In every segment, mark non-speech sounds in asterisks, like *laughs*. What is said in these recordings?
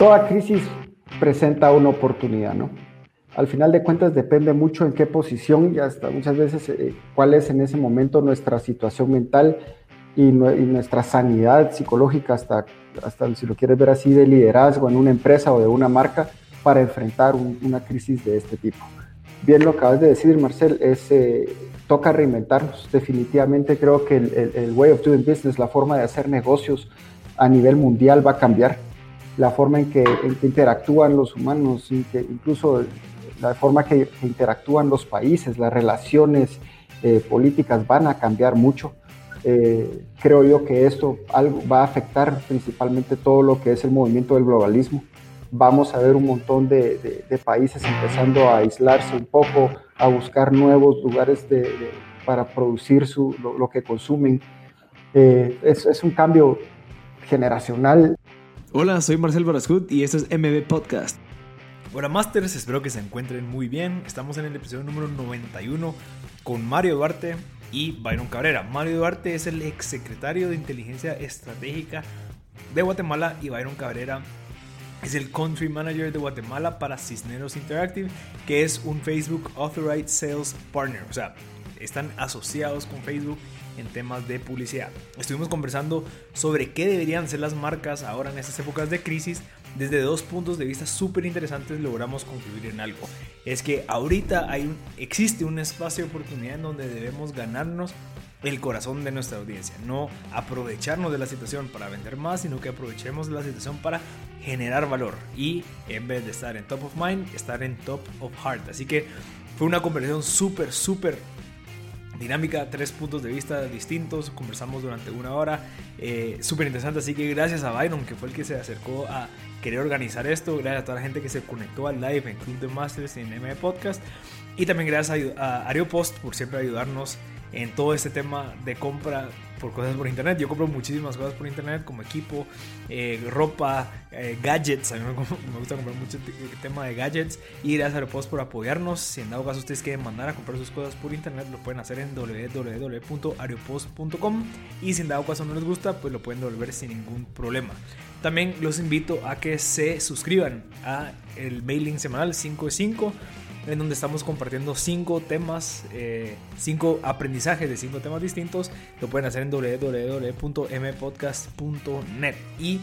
toda crisis presenta una oportunidad, ¿no? Al final de cuentas depende mucho en qué posición y hasta muchas veces eh, cuál es en ese momento nuestra situación mental y, nuestra sanidad psicológica, hasta, hasta si lo quieres ver así, de liderazgo en una empresa o de una marca para enfrentar una crisis de este tipo. Bien lo acabas de decir, Marcel, es, eh, toca reinventarnos. Definitivamente creo que el, el, way of doing business, la forma de hacer negocios a nivel mundial va a cambiar. La forma en que, interactúan los humanos, incluso la forma que, que interactúan los países, las relaciones eh, políticas van a cambiar mucho. Eh, creo yo que esto va a afectar principalmente todo lo que es el movimiento del globalismo. Vamos a ver un montón de, países empezando a aislarse un poco, a buscar nuevos lugares para producir lo, que consumen. Eh, es, un cambio generacional. Hola, soy Marcel Barascut y esto es MB Podcast. Hola Masters, espero que se encuentren muy bien. Estamos en el episodio número 91 con Mario Duarte y Byron Cabrera. Mario Duarte es el ex secretario de Inteligencia Estratégica de Guatemala y Byron Cabrera es el Country Manager de Guatemala para Cisneros Interactive, que es un Facebook Authorized Sales Partner. O sea, están asociados con Facebook en temas de publicidad. Estuvimos conversando sobre qué deberían ser las marcas ahora en estas épocas de crisis. Desde dos puntos de vista súper interesantes logramos concluir en algo. Es que ahorita hay un, existe un espacio de oportunidad en donde debemos ganarnos el corazón de nuestra audiencia. No aprovecharnos de la situación para vender más, sino que aprovechemos la situación para generar valor. Y en vez de estar en top of mind, estar en top of heart. Así que fue una conversación súper, súper dinámica, tres puntos de vista distintos, conversamos durante una hora, eh, súper interesante, así que gracias a Byron, que fue el que se acercó a querer organizar esto, gracias a toda la gente que se conectó al live en Club de Masters y en M Podcast, y también gracias a, a Post por siempre ayudarnos en todo este tema de compra por cosas por internet. Yo compro muchísimas cosas por internet, como equipo, eh, ropa, eh, gadgets. A mí me, gusta comprar mucho el tema de gadgets. Y gracias a Aeropost por apoyarnos. Si en dado caso ustedes quieren mandar a comprar sus cosas por internet, lo pueden hacer en www.aeropost.com. Y si en dado caso no les gusta, pues lo pueden devolver sin ningún problema. También los invito a que se suscriban a el mailing semanal 5 de 5 en donde estamos compartiendo cinco temas, eh, cinco aprendizajes de cinco temas distintos. Lo pueden hacer en www.mpodcast.net. Y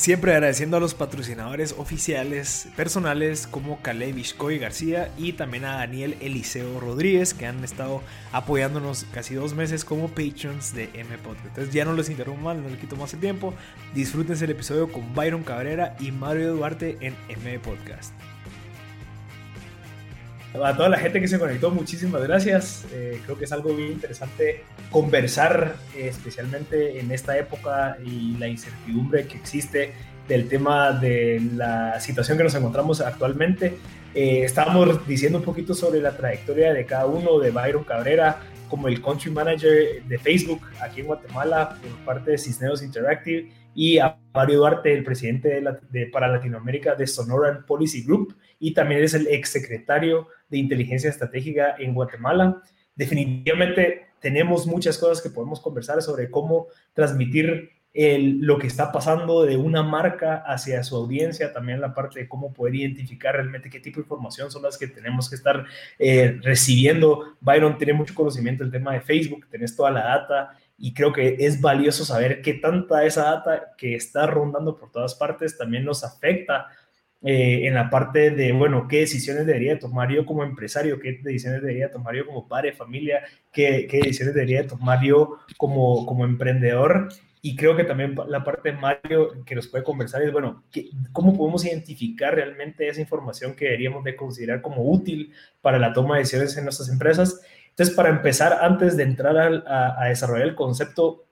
siempre agradeciendo a los patrocinadores oficiales personales como Caleb Ishkoy García y también a Daniel Eliseo Rodríguez que han estado apoyándonos casi dos meses como patrons de M Podcast. Entonces ya no les interrumpo más, no les quito más el tiempo. Disfrútense el episodio con Byron Cabrera y Mario Duarte en M Podcast. A toda la gente que se conectó, muchísimas gracias. Eh, creo que es algo bien interesante conversar, eh, especialmente en esta época y la incertidumbre que existe del tema de la situación que nos encontramos actualmente. Eh, estábamos diciendo un poquito sobre la trayectoria de cada uno, de Byron Cabrera como el Country Manager de Facebook aquí en Guatemala por parte de Cisneros Interactive y a Mario Duarte, el presidente de, para Latinoamérica de Sonoran Policy Group y también es el exsecretario de Inteligencia Estratégica en Guatemala. Definitivamente tenemos muchas cosas que podemos conversar sobre cómo transmitir lo que está pasando de una marca hacia su audiencia, también la parte de cómo poder identificar realmente qué tipo de información son las que tenemos que estar eh, recibiendo. Byron tiene mucho conocimiento del tema de Facebook, tenés toda la data y creo que es valioso saber qué tanta esa data que está rondando por todas partes también nos afecta eh, en la parte de, bueno, qué decisiones debería tomar yo como empresario, qué decisiones debería tomar yo como padre, familia, qué, qué decisiones debería tomar yo como, como emprendedor. Y creo que también la parte de Mario que nos puede conversar es, bueno, ¿cómo podemos identificar realmente esa información que deberíamos de considerar como útil para la toma de decisiones en nuestras empresas? Entonces, para empezar, antes de entrar a, a, desarrollar el concepto,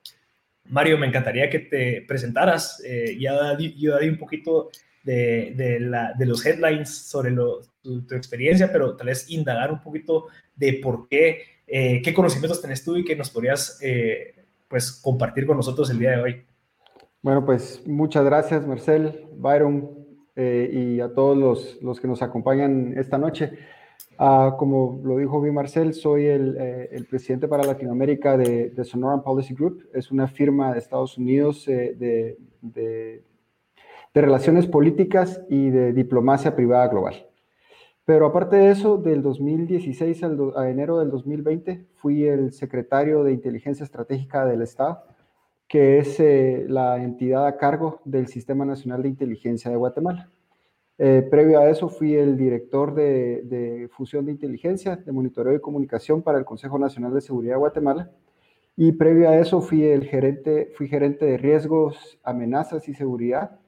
Mario, me encantaría que te presentaras. Eh, ya di un poquito de, de, los headlines sobre tu, experiencia, pero tal vez indagar un poquito de por qué, eh, qué conocimientos tenés tú y que nos podrías eh, pues, compartir con nosotros el día de hoy. Bueno, pues muchas gracias, Marcel, Byron eh, y a todos los, los, que nos acompañan esta noche. Uh, como lo dijo bien Marcel, soy el, el presidente para Latinoamérica de, de, Sonoran Policy Group. Es una firma de Estados Unidos de de relaciones políticas y de diplomacia privada global. Pero aparte de eso, del 2016 al a enero del 2020 fui el secretario de Inteligencia Estratégica del Estado, que es eh, la entidad a cargo del Sistema Nacional de Inteligencia de Guatemala. Eh, previo a eso fui el director de, de, fusión de inteligencia, de monitoreo y comunicación para el Consejo Nacional de Seguridad de Guatemala. Y previo a eso fui el gerente, fui gerente de riesgos, amenazas y seguridad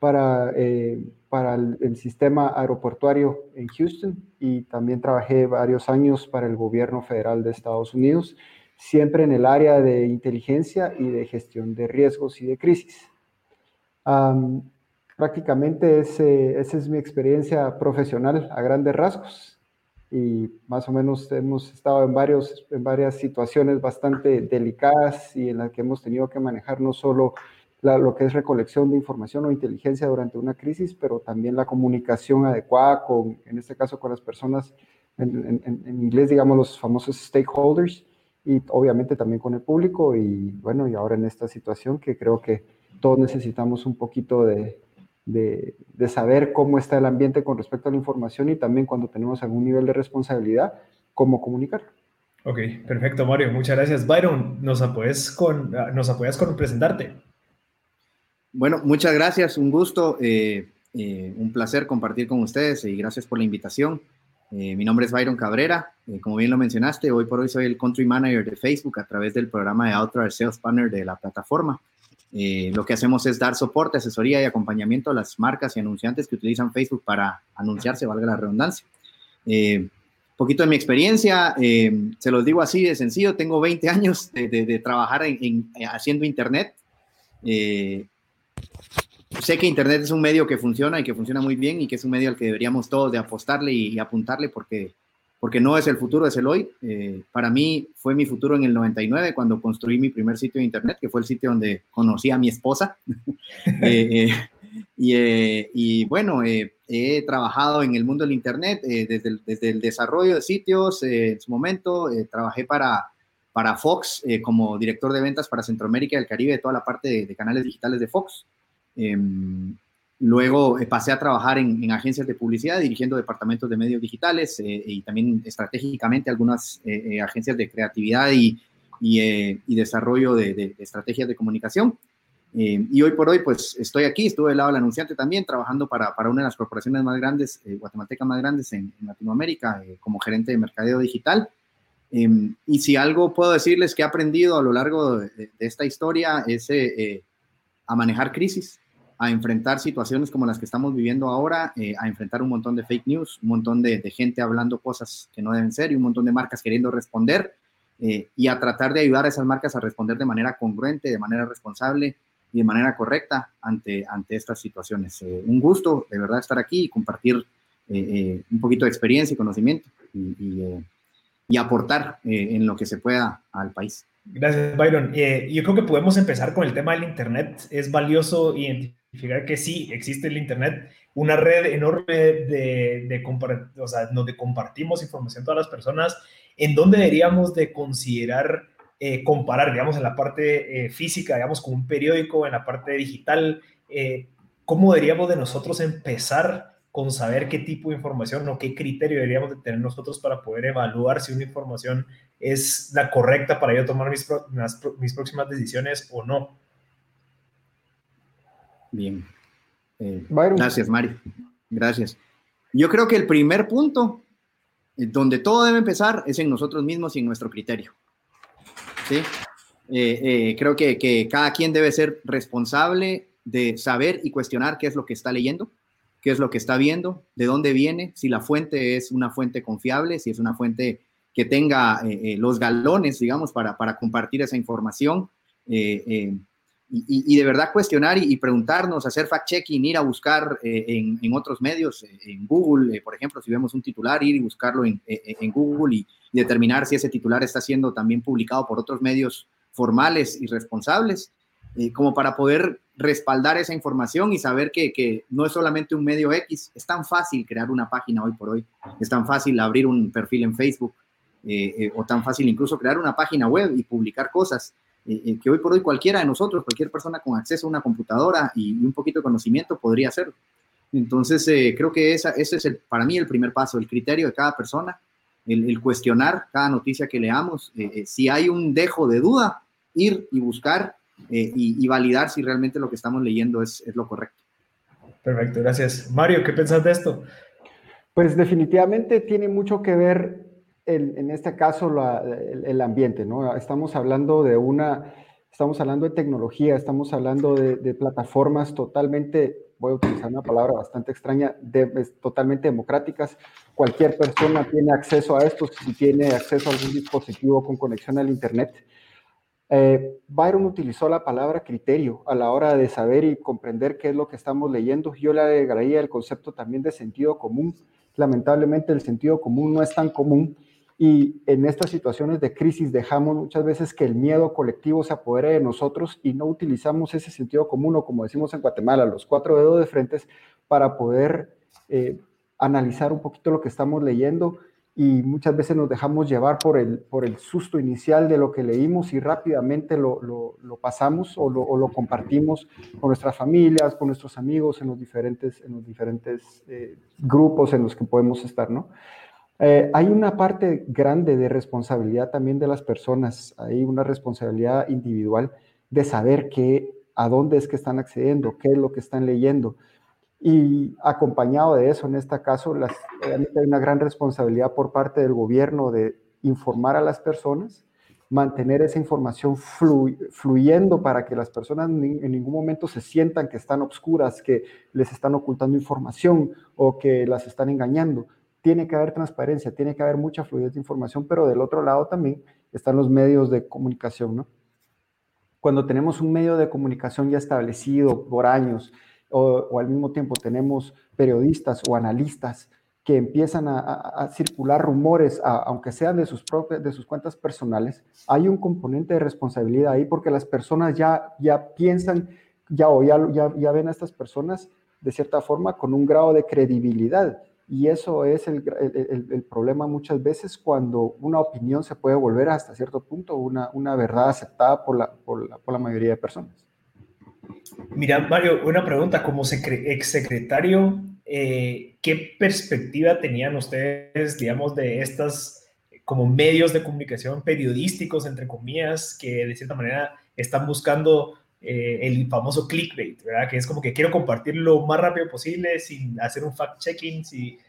para, eh, para el, sistema aeroportuario en Houston y también trabajé varios años para el gobierno federal de Estados Unidos, siempre en el área de inteligencia y de gestión de riesgos y de crisis. prácticamente ese, esa es mi experiencia profesional a grandes rasgos y más o menos hemos estado en, varios, en varias situaciones bastante delicadas y en las que hemos tenido que manejar no solo lo que es recolección de información o inteligencia durante una crisis, pero también la comunicación adecuada con, en este caso, con las personas, en, en, inglés, digamos, los famosos stakeholders, y obviamente también con el público, y bueno, y ahora en esta situación que creo que todos necesitamos un poquito de, de, de saber cómo está el ambiente con respecto a la información y también cuando tenemos algún nivel de responsabilidad, cómo comunicar. Ok, perfecto, Mario. Muchas gracias. Byron, ¿nos apoyas con, nos apoyas con presentarte? Bueno, muchas gracias, un gusto, eh, eh, un placer compartir con ustedes y gracias por la invitación. Eh, mi nombre es Byron Cabrera, como bien lo mencionaste, hoy por hoy soy el Country Manager de Facebook a través del programa de Outdoor Sales Partner de la plataforma. lo que hacemos es dar soporte, asesoría y acompañamiento a las marcas y anunciantes que utilizan Facebook para anunciarse, valga la redundancia. Un poquito de mi experiencia, se los digo así de sencillo, tengo 20 años de, trabajar en, haciendo Internet. Eh, sé que Internet es un medio que funciona y que funciona muy bien y que es un medio al que deberíamos todos de apostarle y, apuntarle porque, porque no es el futuro, es el hoy. Eh, para mí fue mi futuro en el 99 cuando construí mi primer sitio de Internet, que fue el sitio donde conocí a mi esposa. *laughs* Eh, eh, y, bueno, he trabajado en el mundo del Internet desde el, desde, el, desarrollo de sitios. en su momento trabajé para, para Fox como director de ventas para Centroamérica y el Caribe, toda la parte de canales digitales de Fox. Em, luego eh, pasé a trabajar en, agencias de publicidad, dirigiendo departamentos de medios digitales eh, y también estratégicamente algunas eh, agencias de creatividad y, y, desarrollo de, estrategias de comunicación. Em, y hoy por hoy, pues estoy aquí, estuve del lado del anunciante también, trabajando para, para una de las corporaciones más grandes, guatemaltecas más grandes en, Latinoamérica, como gerente de mercadeo digital. Em, y si algo puedo decirles que he aprendido a lo largo de, esta historia es a manejar crisis, a enfrentar situaciones como las que estamos viviendo ahora, eh, a enfrentar un montón de fake news, un montón de, gente hablando cosas que no deben ser y un montón de marcas queriendo responder eh, y a tratar de ayudar a esas marcas a responder de manera congruente, de manera responsable y de manera correcta ante, ante estas situaciones. Eh, un gusto de verdad estar aquí y compartir un poquito de experiencia y conocimiento y, y aportar en lo que se pueda al país. Gracias, Byron. Eh, yo creo que podemos empezar con el tema del Internet. Es valioso identificar que sí, existe el Internet, una red enorme de, de o sea, donde compartimos información todas las personas, en donde deberíamos de considerar eh, comparar, digamos, en la parte eh, física, digamos, con un periódico, en la parte digital, cómo deberíamos de nosotros empezar con saber qué tipo de información o qué criterio deberíamos de tener nosotros para poder evaluar si una información es la correcta para yo tomar mis, mis próximas decisiones o no. Bien. Eh, gracias, Mario. Gracias. Yo creo que el primer punto eh, donde todo debe empezar es en nosotros mismos y en nuestro criterio. ¿Sí? Eh, creo que, que cada quien debe ser responsable de saber y cuestionar qué es lo que está leyendo qué es lo que está viendo, de dónde viene, si la fuente es una fuente confiable, si es una fuente que tenga eh, eh, los galones, digamos, para, para compartir esa información. Eh, y, de verdad cuestionar y, preguntarnos, hacer fact-checking, ir a buscar en, en, otros medios, en Google, por ejemplo, si vemos un titular, ir y buscarlo en, en Google y, determinar si ese titular está siendo también publicado por otros medios formales y responsables, como para poder respaldar esa información y saber que, no es solamente un medio X, es tan fácil crear una página hoy por hoy, es tan fácil abrir un perfil en Facebook eh, eh, o tan fácil incluso crear una página web y publicar cosas. que hoy por hoy cualquiera de nosotros, cualquier persona con acceso a una computadora y, un poquito de conocimiento podría hacerlo. Entonces, creo que esa, ese es el, para mí el primer paso, el criterio de cada persona, el, cuestionar cada noticia que leamos. si hay un dejo de duda, ir y buscar y, validar si realmente lo que estamos leyendo es, es lo correcto. Perfecto, gracias. Mario, ¿qué pensás de esto? Pues definitivamente tiene mucho que ver en este caso el, ambiente, ¿no? Estamos hablando de una, estamos hablando de tecnología, estamos hablando de, plataformas totalmente, voy a utilizar una palabra bastante extraña, totalmente democráticas. Cualquier persona tiene acceso a esto si tiene acceso a algún dispositivo con conexión al Internet. Eh, Byron utilizó la palabra criterio a la hora de saber y comprender qué es lo que estamos leyendo. Yo le agregaría el concepto también de sentido común. Lamentablemente el sentido común no es tan común y en estas situaciones de crisis dejamos muchas veces que el miedo colectivo se apodere de nosotros y no utilizamos ese sentido común o como decimos en Guatemala, los cuatro dedos de frentes para poder eh, analizar un poquito lo que estamos leyendo y muchas veces nos dejamos llevar por el, por el susto inicial de lo que leímos y rápidamente lo, lo, pasamos o, lo, compartimos con nuestras familias, con nuestros amigos en los diferentes, en los diferentes eh, grupos en los que podemos estar, ¿no? Eh, hay una parte grande de responsabilidad también de las personas, hay una responsabilidad individual de saber qué, a dónde es que están accediendo, qué es lo que están leyendo. Y acompañado de eso, en este caso, las, hay una gran responsabilidad por parte del gobierno de informar a las personas, mantener esa información fluyendo para que las personas en ningún momento se sientan que están obscuras, que les están ocultando información o que las están engañando. Tiene que haber transparencia, tiene que haber mucha fluidez de información, pero del otro lado también están los medios de comunicación, ¿no? Cuando tenemos un medio de comunicación ya establecido por años, o, al mismo tiempo tenemos periodistas o analistas que empiezan a, circular rumores, aunque sean de sus, cuentas personales, hay un componente de responsabilidad ahí porque las personas ya, piensan, ya, o ya, ven a estas personas de cierta forma con un grado de credibilidad. Y eso es el, problema muchas veces cuando una opinión se puede volver hasta cierto punto una, verdad aceptada por la mayoría de personas. Mira, Mario, una pregunta. Como exsecretario, eh, ¿qué perspectiva tenían ustedes, digamos, de estas como medios de comunicación periodísticos, entre comillas, que de cierta manera están buscando eh, el famoso clickbait, ¿verdad? Que es como que quiero compartir lo más rápido posible sin hacer un fact-checking,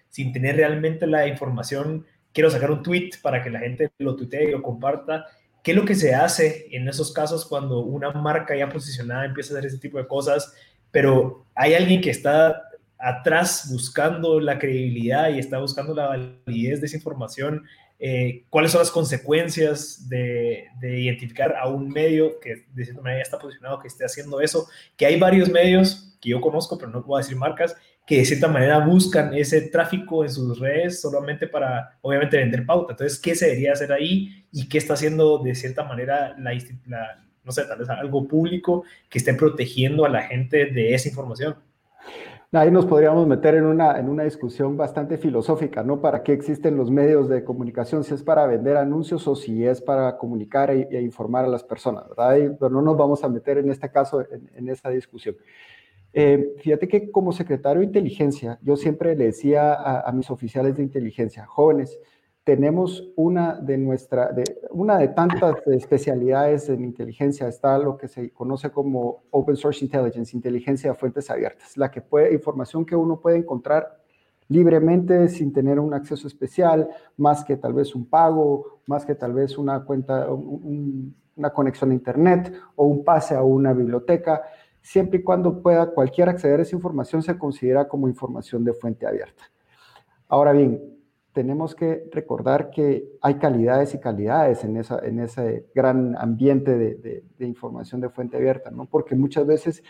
sin tener realmente la información. Quiero sacar un tweet para que la gente lo tuitee y lo comparta ¿Qué es lo que se hace en esos casos cuando una marca ya posicionada empieza a hacer ese tipo de cosas, pero hay alguien que está atrás buscando la credibilidad y está buscando la validez de esa información? Eh, ¿Cuáles son las consecuencias de, identificar a un medio que de cierta ya está posicionado, que esté haciendo eso? Que hay varios medios que yo conozco, pero no puedo decir marcas, que de cierta manera buscan ese tráfico en sus redes solamente para, obviamente, vender pauta. Entonces, ¿qué se debería hacer ahí y qué está haciendo de cierta manera la, no sé, tal vez algo público que esté protegiendo a la gente de esa información? Ahí nos podríamos meter en una, en una discusión bastante filosófica, ¿no? ¿Para qué existen los medios de comunicación? Si es para vender anuncios o si es para comunicar e, e informar a las personas, ¿verdad? pero no nos vamos a meter en este caso en, en esa discusión. Eh, fíjate que como secretario de inteligencia, yo siempre le decía a, mis oficiales de inteligencia, jóvenes, tenemos una de nuestra, de, una de tantas especialidades en inteligencia, está lo que se conoce como Open Source Intelligence, inteligencia de fuentes abiertas, la que puede, información que uno puede encontrar libremente sin tener un acceso especial, más que tal vez un pago, más que tal vez una cuenta, una conexión a internet o un pase a una biblioteca siempre y cuando pueda cualquiera acceder a esa información, se considera como información de fuente abierta. Ahora bien, tenemos que recordar que hay calidades y calidades en, esa, en ese gran ambiente de, de, información de fuente abierta, ¿no? Porque muchas veces,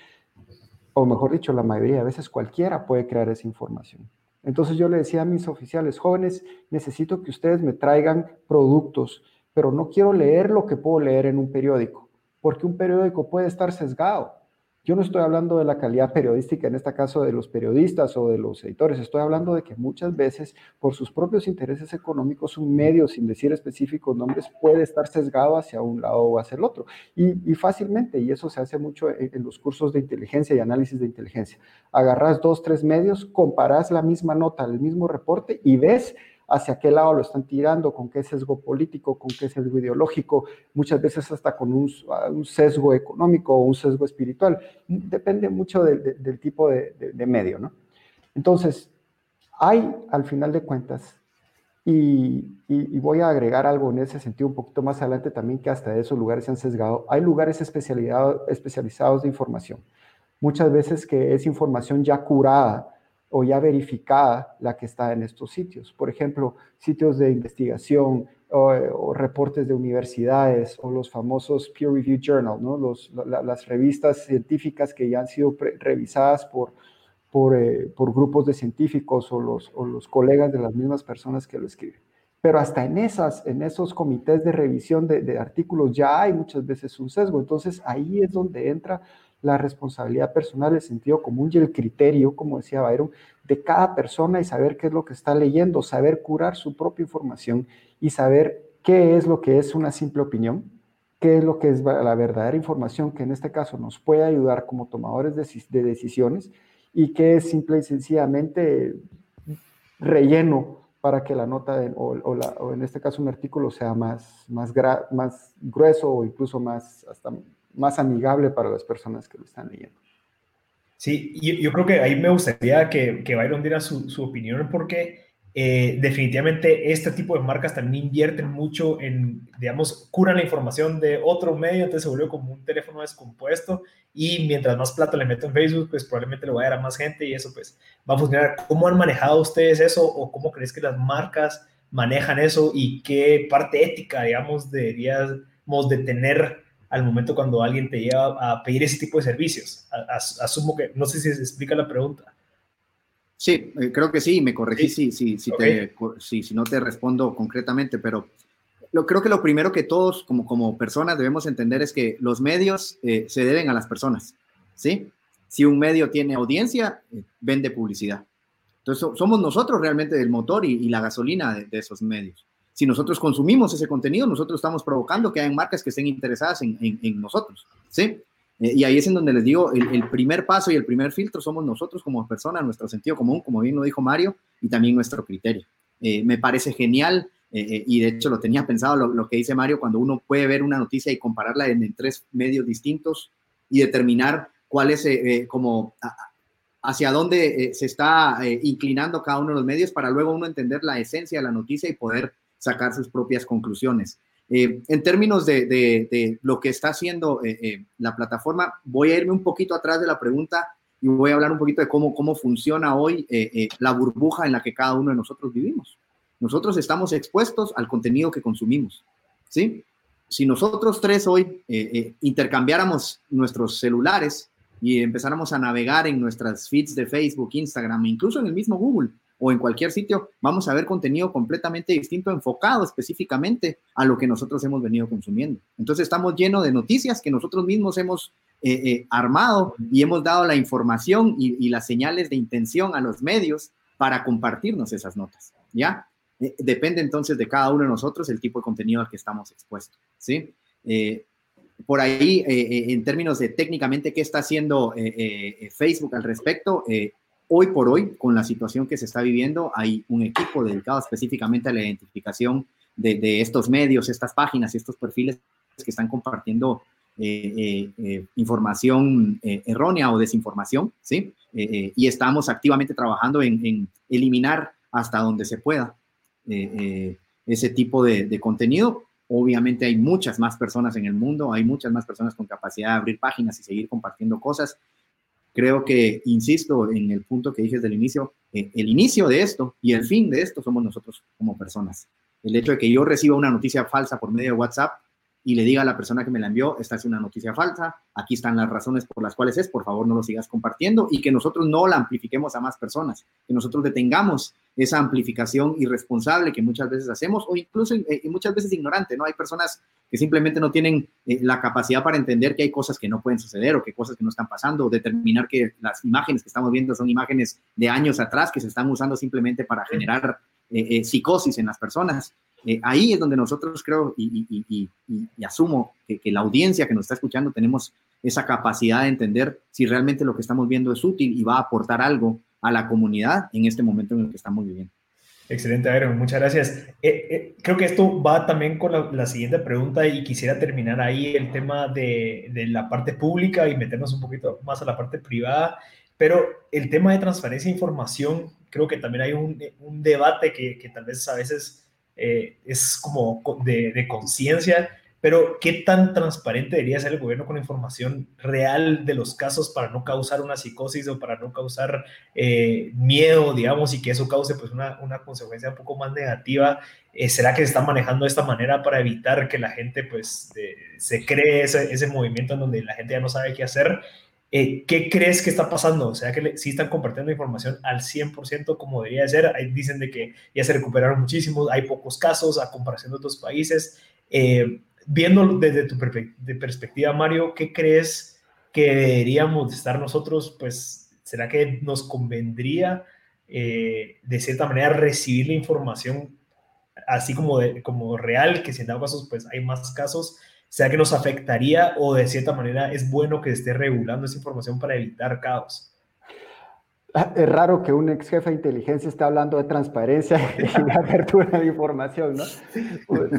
o mejor dicho, la mayoría de veces cualquiera puede crear esa información. Entonces yo le decía a mis oficiales jóvenes, necesito que ustedes me traigan productos, pero no quiero leer lo que puedo leer en un periódico, porque un periódico puede estar sesgado Yo no estoy hablando de la calidad periodística, en este caso de los periodistas o de los editores, estoy hablando de que muchas veces por sus propios intereses económicos un medio, sin decir específicos nombres, puede estar sesgado hacia un lado o hacia el otro. Y, fácilmente, y eso se hace mucho en, en, los cursos de inteligencia y análisis de inteligencia. Agarras dos, tres medios, comparás la misma nota, el mismo reporte y ves hacia qué lado lo están tirando, con qué sesgo político, con qué sesgo ideológico, muchas veces hasta con un, sesgo económico o un sesgo espiritual. Depende mucho del tipo de, medio, ¿no? Entonces, hay, al final de cuentas, y, voy a agregar algo en ese sentido un poquito más adelante también, que hasta esos lugares se han sesgado, hay lugares especializados de información. Muchas veces que es información ya curada, o ya verificada la que está en estos sitios. Por ejemplo, sitios de investigación o, reportes de universidades o los famosos peer review journal, ¿no? Las revistas científicas que ya han sido revisadas por, por, eh, por, grupos de científicos o los, o los colegas de las mismas personas que lo escriben. Pero hasta en, esas, en esos comités de revisión de, de artículos ya hay muchas veces un sesgo. Entonces ahí es donde entra la responsabilidad personal, el sentido común y el criterio, como decía Byron, de cada persona y saber qué es lo que está leyendo, saber curar su propia información y saber qué es lo que es una simple opinión, qué es lo que es la verdadera información que en este caso nos puede ayudar como tomadores de, decisiones y qué es simple y sencillamente relleno para que la nota o, en este caso un artículo sea más, más, más grueso o incluso más hasta más amigable para las personas que lo están leyendo. Sí, yo creo que ahí me gustaría que, que Byron diera su, su opinión porque eh, definitivamente este tipo de marcas también invierten mucho en, digamos, curan la información de otro medio, entonces se vuelve como un teléfono descompuesto y mientras más plata le meto en Facebook, pues probablemente lo va a dar a más gente y eso pues va a funcionar. ¿Cómo han manejado ustedes eso o cómo crees que las marcas manejan eso y qué parte ética, digamos, deberíamos de tener al momento cuando alguien te lleva a pedir ese tipo de servicios? Asumo que, no sé si se explica la pregunta. Sí, eh, creo que sí, me corregí si, si, si, si, no te respondo concretamente, pero lo, creo que lo primero que todos como, como personas debemos entender es que los medios eh, se deben a las personas, ¿sí? Si un medio tiene audiencia, eh, vende publicidad. Entonces somos nosotros realmente el motor y, la gasolina de, esos medios si nosotros consumimos ese contenido, nosotros estamos provocando que hayan marcas que estén interesadas en, nosotros, ¿sí? Eh, y ahí es en donde les digo, el, primer paso y el primer filtro somos nosotros como personas, nuestro sentido común, como bien lo dijo Mario, y también nuestro criterio. Eh, me parece genial, eh, y de hecho lo tenía pensado lo, que dice Mario, cuando uno puede ver una noticia y compararla en, tres medios distintos y determinar cuál es como hacia dónde se está inclinando cada uno de los medios para luego uno entender la esencia de la noticia y poder sacar sus propias conclusiones. Eh, en términos de, lo que está haciendo eh, eh, la plataforma, voy a irme un poquito atrás de la pregunta y voy a hablar un poquito de cómo, cómo funciona hoy la burbuja en la que cada uno de nosotros vivimos. Nosotros estamos expuestos al contenido que consumimos, ¿sí? Si nosotros tres hoy intercambiáramos nuestros celulares y empezáramos a navegar en nuestras feeds de Facebook, Instagram, incluso en el mismo Google, o en cualquier sitio, vamos a ver contenido completamente distinto, enfocado específicamente a lo que nosotros hemos venido consumiendo. Entonces estamos llenos de noticias que nosotros mismos hemos eh, eh, armado y hemos dado la información y, las señales de intención a los medios para compartirnos esas notas, ¿ya? Eh, depende entonces de cada uno de nosotros el tipo de contenido al que estamos expuestos, ¿sí? por ahí, en términos de técnicamente qué está haciendo Facebook al respecto, Hoy por hoy, con la situación que se está viviendo, hay un equipo dedicado específicamente a la identificación de, estos medios, estas páginas y estos perfiles que están compartiendo eh, eh, eh, información errónea o desinformación, ¿sí? y estamos activamente trabajando en, eliminar hasta donde se pueda ese tipo de, de, contenido. Obviamente hay muchas más personas en el mundo, hay muchas más personas con capacidad de abrir páginas y seguir compartiendo cosas creo que, insisto en el punto que dije desde el inicio, eh, el inicio de esto y el fin de esto somos nosotros como personas. El hecho de que yo reciba una noticia falsa por medio de WhatsApp y le diga a la persona que me la envió, esta es una noticia falsa, aquí están las razones por las cuales es, por favor no lo sigas compartiendo y que nosotros no la amplifiquemos a más personas, que nosotros detengamos esa amplificación irresponsable que muchas veces hacemos o incluso eh, muchas veces ignorante, ¿no? Hay personas que simplemente no tienen eh, la capacidad para entender que hay cosas que no pueden suceder o que cosas que no están pasando, o determinar que las imágenes que estamos viendo son imágenes de años atrás que se están usando simplemente para generar eh, psicosis en las personas. Eh, ahí es donde nosotros creo y, asumo que, la audiencia que nos está escuchando tenemos esa capacidad de entender si realmente lo que estamos viendo es útil y va a aportar algo a la comunidad en este momento en el que estamos viviendo. Excelente, Aaron, muchas gracias. Eh, eh, creo que esto va también con la, siguiente pregunta y quisiera terminar ahí el tema de, la parte pública y meternos un poquito más a la parte privada, pero el tema de transferencia de información, creo que también hay un, debate que, que tal vez a veces eh, es como de, conciencia, pero ¿qué tan transparente debería ser el gobierno con información real de los casos para no causar una psicosis o para no causar eh, miedo, digamos, y que eso cause pues una, una consecuencia un poco más negativa? Eh, ¿Será que se está manejando de esta manera para evitar que la gente pues se cree ese, ese movimiento en donde la gente ya no sabe qué hacer? Eh, ¿Qué crees que está pasando? O sea, que sí están compartiendo información al 100% como debería ser. Ahí dicen de que ya se recuperaron muchísimos, hay pocos casos a comparación de otros países. Eh, viendo desde tu perspectiva, Mario, ¿qué crees que deberíamos estar nosotros? Pues, ¿será que nos convendría eh, de cierta manera recibir la información así como, como real, que si en dado casos, pues hay más casos? Sea que nos afectaría o de cierta manera es bueno que esté regulando esa información para evitar caos. Ah, es raro que un ex jefe de inteligencia esté hablando de transparencia *laughs* y de apertura de información, ¿no? *laughs* Pues,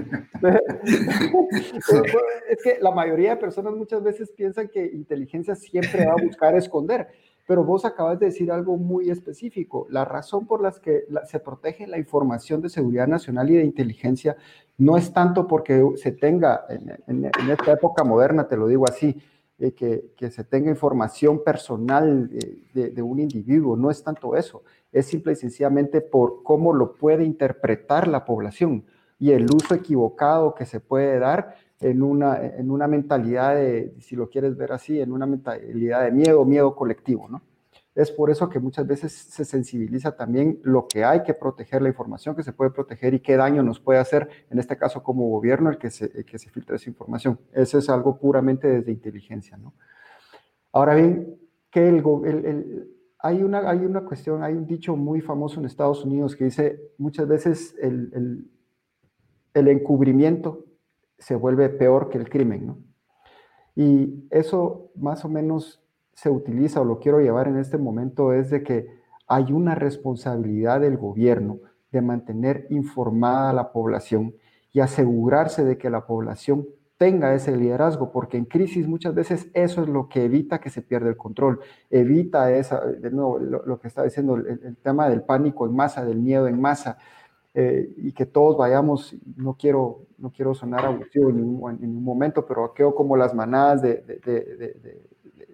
*laughs* pues, es que la mayoría de personas muchas veces piensan que inteligencia siempre va a buscar esconder. Pero vos acabas de decir algo muy específico. La razón por la que se protege la información de seguridad nacional y de inteligencia no es tanto porque se tenga, en, esta época moderna, te lo digo así, eh, que, se tenga información personal de, de, un individuo, no es tanto eso, es simple y sencillamente por cómo lo puede interpretar la población y el uso equivocado que se puede dar en una, en una mentalidad de, si lo quieres ver así, en una mentalidad de miedo, miedo colectivo, ¿no? Es por eso que muchas veces se sensibiliza también lo que hay que proteger, la información que se puede proteger y qué daño nos puede hacer, en este caso como gobierno, el que se, que se filtre esa información. Eso es algo puramente desde inteligencia, ¿no? Ahora bien, que el, el, hay, una, hay una cuestión, hay un dicho muy famoso en Estados Unidos que dice muchas veces el, el encubrimiento se vuelve peor que el crimen, ¿no? Y eso más o menos se utiliza o lo quiero llevar en este momento es de que hay una responsabilidad del gobierno de mantener informada a la población y asegurarse de que la población tenga ese liderazgo, porque en crisis muchas veces eso es lo que evita que se pierda el control, evita esa, de nuevo, lo, que está diciendo, el, tema del pánico en masa, del miedo en masa, eh, y que todos vayamos, no quiero, no quiero sonar abusivo en ningún, en momento, pero quedo como las manadas de, de,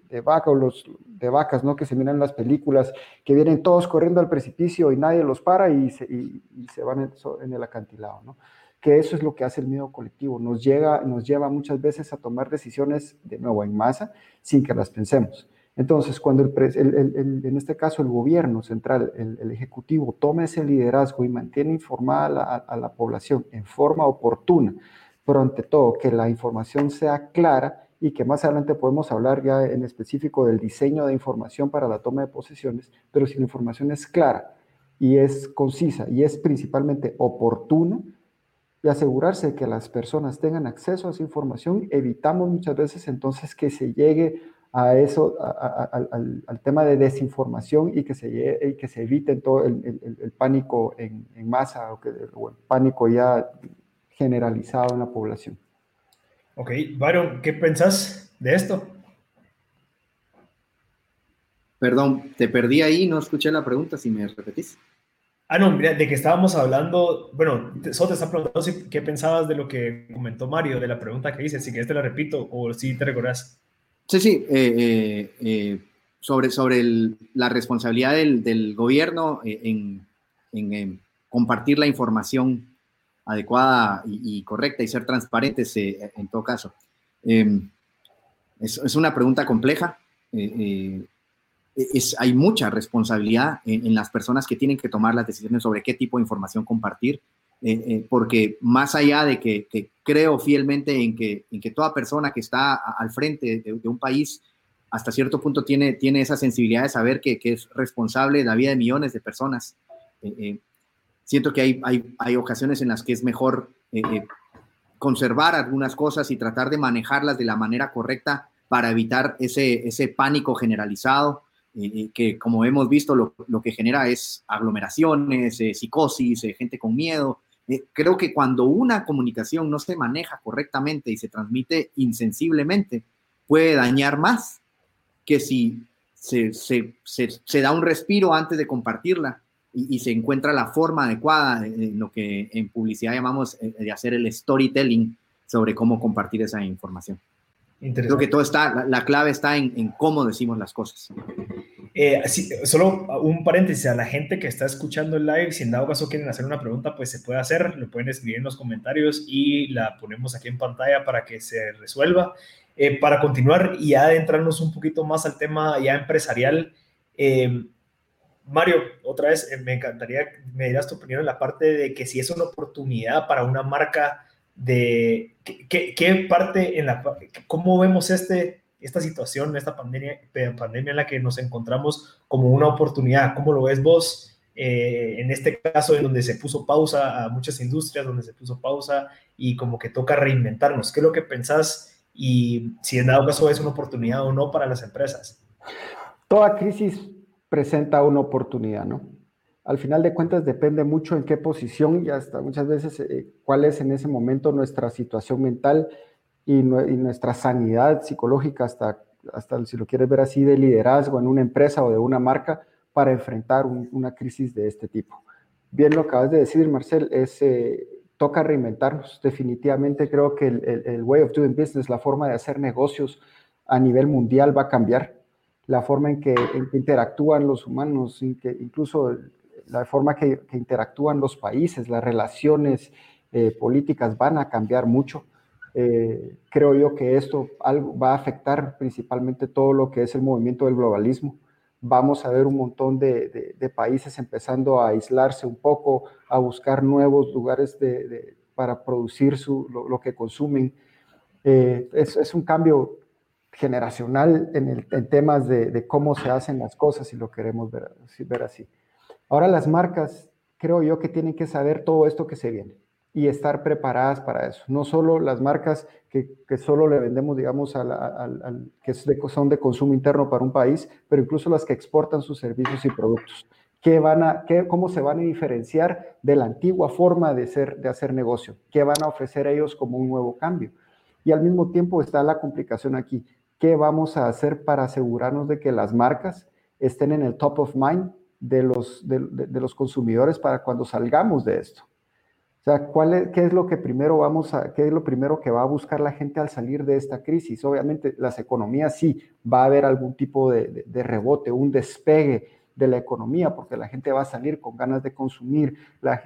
de, vaca o los de vacas, ¿no? Que se miran en las películas, que vienen todos corriendo al precipicio y nadie los para y se, van en, el acantilado, ¿no? Que eso es lo que hace el miedo colectivo, nos, llega, nos lleva muchas veces a tomar decisiones de nuevo en masa sin que las pensemos. Entonces, cuando el, en este caso el gobierno central, el, ejecutivo, toma ese liderazgo y mantiene informada a, la población en forma oportuna, pero ante todo que la información sea clara y que más adelante podemos hablar ya en específico del diseño de información para la toma de posiciones, pero si la información es clara y es concisa y es principalmente oportuna, y asegurarse de que las personas tengan acceso a esa información, evitamos muchas veces entonces que se llegue a eso, al, tema de desinformación y que se, y que se evite todo el, pánico en, masa o, que, el pánico ya generalizado en la población. Ok, Byron, ¿qué pensás de esto? Perdón, te perdí ahí, no escuché la pregunta, si me repetís. Ah, no, mira, de que estábamos hablando, bueno, solo te está preguntando si, qué pensabas de lo que comentó Mario, de la pregunta que hice, si quieres te la repito o si te recordás. Sí, sí, eh, eh, eh, sobre, sobre la responsabilidad del, gobierno en, compartir la información adecuada y, correcta y ser transparentes en todo caso. Em, es, una pregunta compleja. Es, hay mucha responsabilidad en, las personas que tienen que tomar las decisiones sobre qué tipo de información compartir, porque más allá de que, creo fielmente en que, en que toda persona que está al frente de, de un país hasta cierto punto tiene, tiene esa sensibilidad de saber que, es responsable de la vida de millones de personas. Eh, eh, siento que hay, hay, hay, ocasiones en las que es mejor eh, conservar algunas cosas y tratar de manejarlas de la manera correcta para evitar ese, ese pánico generalizado que, como hemos visto, lo, lo que genera es aglomeraciones, psicosis, gente con miedo. Creo que cuando una comunicación no se maneja correctamente y se transmite insensiblemente, puede dañar más que si se, se, se, da un respiro antes de compartirla y, se encuentra la forma adecuada, en lo que en publicidad llamamos eh, de hacer el storytelling sobre cómo compartir esa información. Creo que todo está, la, clave está en, cómo decimos las cosas. Eh, solo un paréntesis a la gente que está escuchando el live, si en dado caso quieren hacer una pregunta, pues se puede hacer, lo pueden escribir en los comentarios y la ponemos aquí en pantalla para que se resuelva. Eh, para continuar y adentrarnos un poquito más al tema ya empresarial, eh, Mario, otra vez eh, me encantaría me dieras tu opinión en la parte de que si es una oportunidad para una marca de qué, parte en la cómo vemos este esta situación, esta pandemia, pandemia en la que nos encontramos como una oportunidad, ¿cómo lo ves vos? en este caso, en donde se puso pausa a muchas industrias, donde se puso pausa y como que toca reinventarnos. ¿Qué es lo que pensás y si en dado caso es una oportunidad o no para las empresas. Toda crisis presenta una oportunidad, ¿no? Al final de cuentas depende mucho en qué posición y hasta muchas veces eh, cuál es en ese momento nuestra situación mental y, nuestra sanidad psicológica, hasta, hasta si lo quieres ver así, de liderazgo en una empresa o de una marca para enfrentar una crisis de este tipo. Bien lo acabas de decir, Marcel, es... Eh, toca reinventarnos. Definitivamente creo que el, way of doing business, la forma de hacer negocios a nivel mundial va a cambiar. La forma en que, interactúan los humanos, incluso la forma que, que, interactúan los países, las relaciones eh, políticas van a cambiar mucho. Eh, creo yo que esto va a afectar principalmente todo lo que es el movimiento del globalismo vamos a ver un montón de, países empezando a aislarse un poco, a buscar nuevos lugares para producir lo, que consumen. Eh, es, un cambio generacional en, temas de, cómo se hacen las cosas, si lo queremos ver, ver así. Ahora las marcas, creo yo que tienen que saber todo esto que se viene y estar preparadas para eso. No solo las marcas que, que solo le vendemos, digamos, al, que son de consumo interno para un país, pero incluso las que exportan sus servicios y productos. ¿Qué van a, qué, ¿Cómo se van a diferenciar de la antigua forma de, ser, de hacer negocio? ¿Qué van a ofrecer ellos como un nuevo cambio? Y al mismo tiempo está la complicación aquí. ¿Qué vamos a hacer para asegurarnos de que las marcas estén en el top of mind de los, de, de los consumidores para cuando salgamos de esto? Sea, ¿cuál es, ¿qué es lo que primero vamos a, qué es lo primero que va a buscar la gente al salir de esta crisis? Obviamente, las economías sí, va a haber algún tipo de, rebote, un despegue de la economía, porque la gente va a salir con ganas de consumir, la,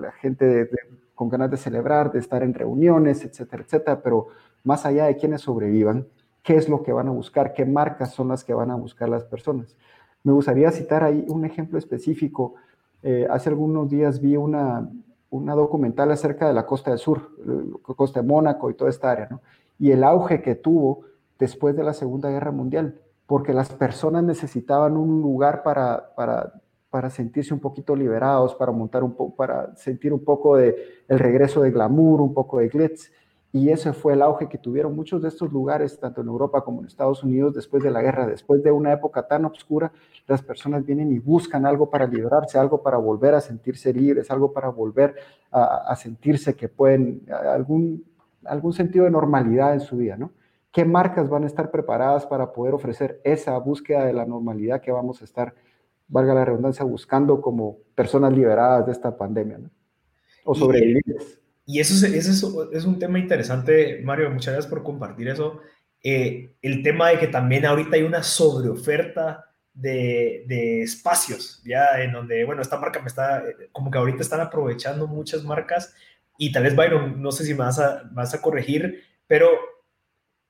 la gente con ganas de celebrar, de estar en reuniones, etcétera, etcétera, pero más allá de quienes sobrevivan, ¿qué es lo que van a buscar? ¿Qué marcas son las que van a buscar las personas? Me gustaría citar ahí un ejemplo específico. Eh, hace algunos días vi una, una documental acerca de la costa del sur, costa de Mónaco y toda esta área, ¿no? Y el auge que tuvo después de la Segunda Guerra Mundial, porque las personas necesitaban un lugar para, para, para sentirse un poquito liberados, para montar un poco, para sentir un poco de el regreso de glamour, un poco de glitz. Y ese fue el auge que tuvieron muchos de estos lugares, tanto en Europa como en Estados Unidos, después de la guerra, después de una época tan oscura, las personas vienen y buscan algo para liberarse, algo para volver a sentirse libres, algo para volver a, sentirse que pueden, algún, algún sentido de normalidad en su vida, ¿no? ¿Qué marcas van a estar preparadas para poder ofrecer esa búsqueda de la normalidad que vamos a estar, valga la redundancia, buscando como personas liberadas de esta pandemia, ¿no? O sobrevivientes. Y eso es, es, un tema interesante, Mario, muchas gracias por compartir eso. Eh, el tema de que también ahorita hay una sobreoferta de, de, espacios, ya en donde, bueno, esta marca me está, como que ahorita están aprovechando muchas marcas y tal vez Byron, no sé si me vas a, vas a corregir, pero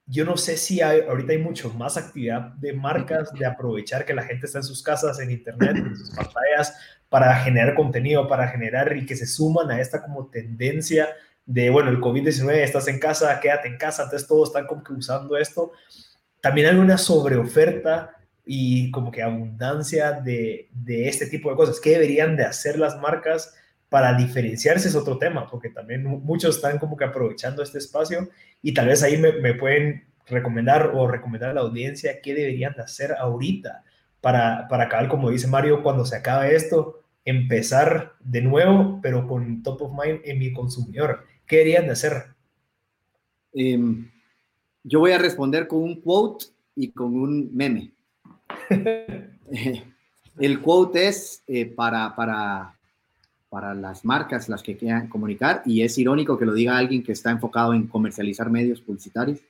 yo no sé si ahorita hay mucho más actividad de marcas de aprovechar que la gente está en sus casas, en internet, en sus pantallas, para generar contenido, para generar y que se suman a esta como tendencia de, bueno, el COVID-19, estás en casa, quédate en casa, entonces todos están como que usando esto. También hay una sobreoferta y como que abundancia de, de este tipo de cosas. ¿Qué deberían de hacer las marcas para diferenciarse es otro tema, porque también muchos están como que aprovechando este espacio y tal vez ahí me, pueden recomendar o recomendar a la audiencia qué deberían de hacer ahorita para, para acabar, como dice Mario, cuando se acabe esto, empezar de nuevo, pero con top of mind en mi consumidor. ¿Qué deberían de hacer? Em, yo voy a responder con un quote y con un meme. *laughs* El quote es eh, para, para, para las marcas, las que quieran comunicar, y es irónico que lo diga alguien que está enfocado en comercializar medios publicitarios,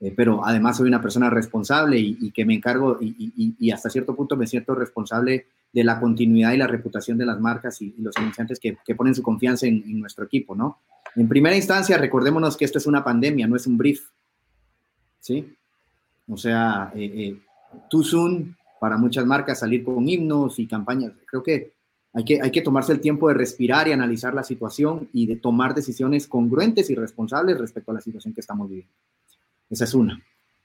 eh, pero además soy una persona responsable y, que me encargo y, hasta cierto punto me siento responsable de la continuidad y la reputación de las marcas y, los anunciantes que, ponen su confianza en, nuestro equipo, ¿no? En primera instancia, recordémonos que esto es una pandemia, no es un brief, ¿sí? O sea, eh, eh, too soon para muchas marcas salir con himnos y campañas. Creo que hay que, hay que tomarse el tiempo de respirar y analizar la situación y de tomar decisiones congruentes y responsables respecto a la situación que estamos viviendo. Esa es una,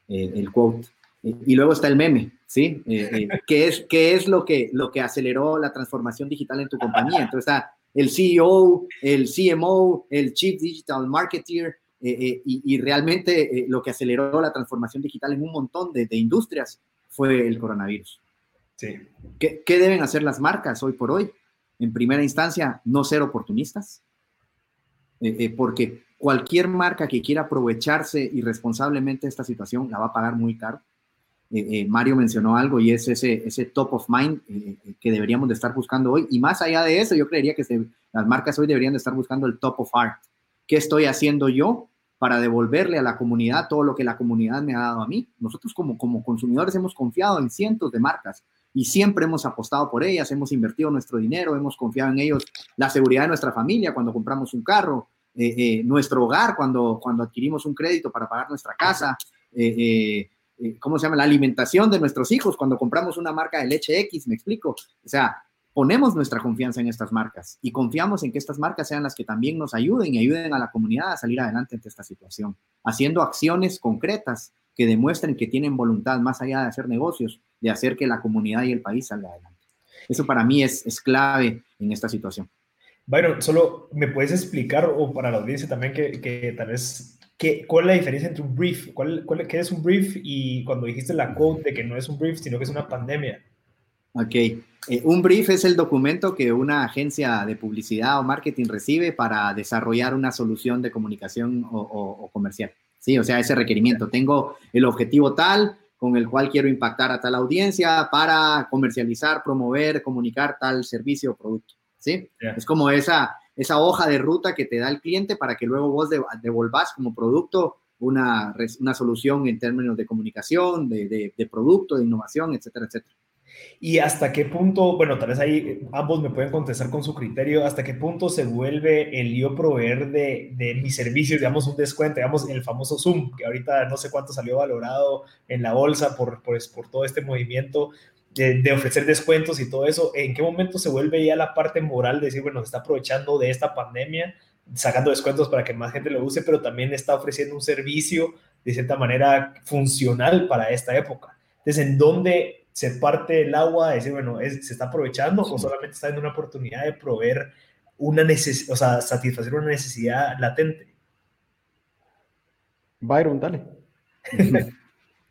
eh, el quote. Eh, y luego está el meme, ¿sí? Eh, ¿qué, es, ¿Qué es lo que, lo que aceleró la transformación digital en tu compañía? Entonces está el CEO, el CMO, el Chief Digital Marketer, y, y, realmente lo que aceleró la transformación digital en un montón de, de industrias fue el coronavirus. Sí. ¿Qué, deben hacer las marcas hoy por hoy? En primera instancia, no ser oportunistas, eh, eh, porque cualquier marca que quiera aprovecharse irresponsablemente de esta situación la va a pagar muy caro. Eh, Mario mencionó algo y es ese, ese top of mind que deberíamos de estar buscando hoy. Y más allá de eso, yo creería que las marcas hoy deberían de estar buscando el top of art. ¿Qué estoy haciendo yo para devolverle a la comunidad todo lo que la comunidad me ha dado a mí? Nosotros como, como consumidores hemos confiado en cientos de marcas y siempre hemos apostado por ellas, hemos invertido nuestro dinero, hemos confiado en ellos, la seguridad de nuestra familia cuando compramos un carro, eh, eh, nuestro hogar cuando, cuando adquirimos un crédito para pagar nuestra casa, eh, ¿cómo se llama? La alimentación de nuestros hijos cuando compramos una marca de leche X, me explico. O sea, ponemos nuestra confianza en estas marcas y confiamos en que estas marcas sean las que también nos ayuden y ayuden a la comunidad a salir adelante ante esta situación, haciendo acciones concretas que demuestren que tienen voluntad, más allá de hacer negocios, de hacer que la comunidad y el país salga adelante. Eso para mí es, es clave en esta situación. Byron, solo me puedes explicar, o para la audiencia también, que, que tal vez, que, ¿cuál es la diferencia entre un brief? ¿Cuál, cuál, ¿Qué es un brief? Y cuando dijiste la quote de que no es un brief, sino que es una pandemia. Ok, eh, un brief es el documento que una agencia de publicidad o marketing recibe para desarrollar una solución de comunicación o, o comercial. Sí, o sea, ese requerimiento. Tengo el objetivo tal con el cual quiero impactar a tal audiencia para comercializar, promover, comunicar tal servicio o producto. ¿Sí? Es como esa, esa hoja de ruta que te da el cliente para que luego vos devolvás como producto una, una solución en términos de comunicación, de, de producto, de innovación, etcétera, etcétera. Y hasta qué punto, bueno, tal vez ahí ambos me pueden contestar con su criterio, hasta qué punto se vuelve el yo proveer de, de mis servicios, digamos, un descuento, digamos, el famoso Zoom, que ahorita no sé cuánto salió valorado en la bolsa por, por, por todo este movimiento de, de, ofrecer descuentos y todo eso, ¿en qué momento se vuelve ya la parte moral de decir, bueno, se está aprovechando de esta pandemia, sacando descuentos para que más gente lo use, pero también está ofreciendo un servicio de cierta manera funcional para esta época? Entonces, ¿en dónde se parte el agua, decir, bueno, ¿se está aprovechando o solamente está en una oportunidad de proveer una necesidad, o sea, satisfacer una necesidad latente? Byron, dale. *laughs*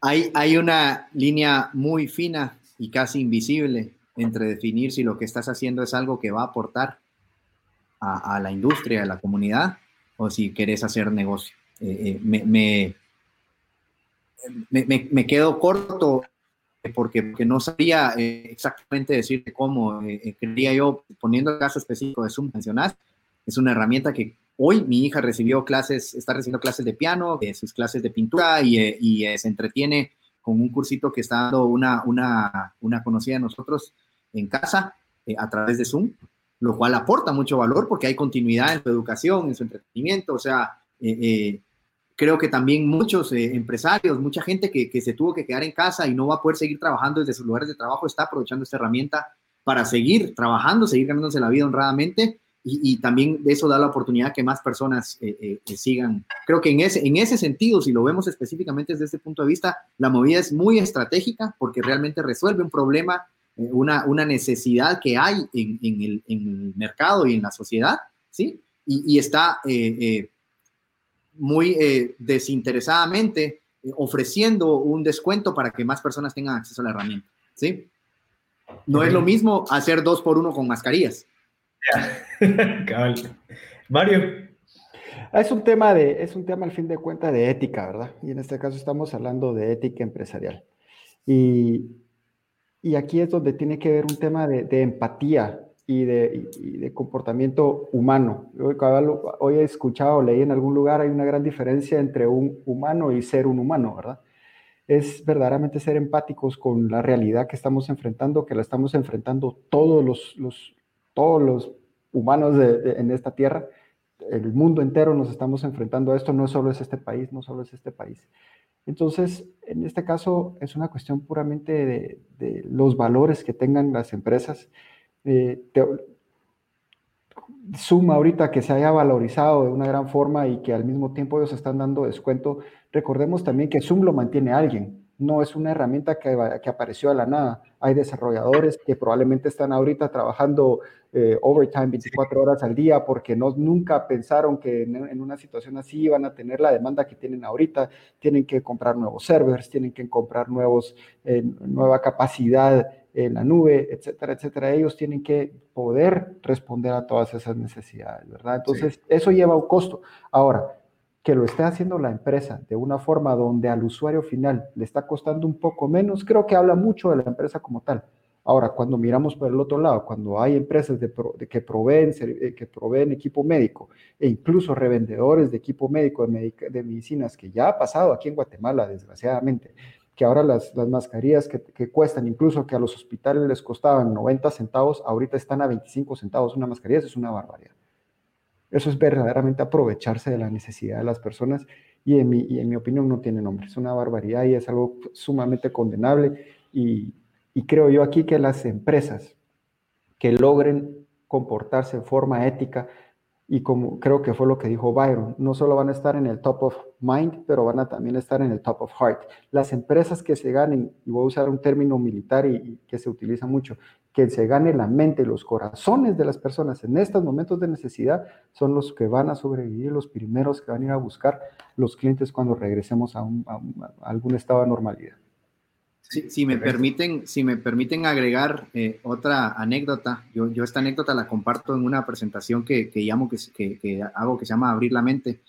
hay, hay una línea muy fina y casi invisible entre definir si lo que estás haciendo es algo que va a aportar a, la industria, a la comunidad, o si querés hacer negocio. Eh, eh, me, me, me, quedo corto porque, no sabía eh, exactamente decirte cómo. Quería yo, poniendo el caso específico de Zoom, es una herramienta que hoy mi hija recibió clases, está recibiendo clases de piano, sus clases de pintura y, se entretiene con un cursito que está dando una, una, una conocida de nosotros en casa a través de Zoom. lo cual aporta mucho valor porque hay continuidad en su educación, en su entretenimiento, o sea, eh, eh, creo que también muchos eh, empresarios, mucha gente que, que, se tuvo que quedar en casa y no va a poder seguir trabajando desde sus lugares de trabajo, está aprovechando esta herramienta para seguir trabajando, seguir ganándose la vida honradamente y, y también eso da la oportunidad que más personas sigan. Creo que en ese, en ese sentido, si lo vemos específicamente desde este punto de vista, la movida es muy estratégica porque realmente resuelve un problema una, una, necesidad que hay en, en, el, en, el, mercado y en la sociedad, ¿sí? Y, y está eh, eh, muy eh, desinteresadamente ofreciendo un descuento para que más personas tengan acceso a la herramienta, ¿sí? No es lo mismo hacer dos por uno con mascarillas. *laughs* Mario. Es un tema de, es un tema al fin de cuentas de ética, ¿verdad? Y en este caso estamos hablando de ética empresarial. Y, y aquí es donde tiene que ver un tema de, empatía y de, y de, comportamiento humano. Hoy, he escuchado, leí en algún lugar, hay una gran diferencia entre un humano y ser un humano, ¿verdad? Es verdaderamente ser empáticos con la realidad que estamos enfrentando, que la estamos enfrentando todos los todos los humanos de, en esta tierra. El mundo entero nos estamos enfrentando a esto, no solo es este país, no solo es este país. Entonces, en este caso es una cuestión puramente de, los valores que tengan las empresas. Eh, te, ahorita que se haya valorizado de una gran forma y que al mismo tiempo ellos están dando descuento. Recordemos también que Zoom lo mantiene alguien, no es una herramienta que, que apareció de la nada. Hay desarrolladores que probablemente están ahorita trabajando eh, overtime 24 horas al día porque no, nunca pensaron que en, en, una situación así iban a tener la demanda que tienen ahorita. Tienen que comprar nuevos servers, tienen que comprar nuevos, eh, nueva capacidad en la nube, etcétera, etcétera. Ellos tienen que poder responder a todas esas necesidades, ¿verdad? Entonces, sí. eso lleva un costo. Ahora, que lo esté haciendo la empresa de una forma donde al usuario final le está costando un poco menos, creo que habla mucho de la empresa como tal. Ahora, cuando miramos por el otro lado, cuando hay empresas que, proveen, eh, que proveen equipo médico e incluso revendedores de equipo médico de, de medicinas, que ya ha pasado aquí en Guatemala, desgraciadamente, que ahora las, las mascarillas que, que, cuestan, incluso que a los hospitales les costaban 90 centavos, ahorita están a 25 centavos una mascarilla, eso es una barbaridad. Eso es verdaderamente aprovecharse de la necesidad de las personas y en mi, y en mi opinión no tiene nombre. Es una barbaridad y es algo sumamente condenable y, y creo yo aquí que las empresas que logren comportarse en forma ética y como creo que fue lo que dijo Byron, no solo van a estar en el top of mind, pero van a también estar en el top of heart. Las empresas que se ganen, y voy a usar un término militar y, que se utiliza mucho, que se gane la mente los corazones de las personas en estos momentos de necesidad son los que van a sobrevivir, los primeros que van a ir a buscar los clientes cuando regresemos a algún estado de normalidad. Si, si, me permiten, si me permiten agregar eh, otra anécdota, yo, yo, esta anécdota la comparto en una presentación que, que llamo, que, que, que, hago, que se llama Abrir la Mente,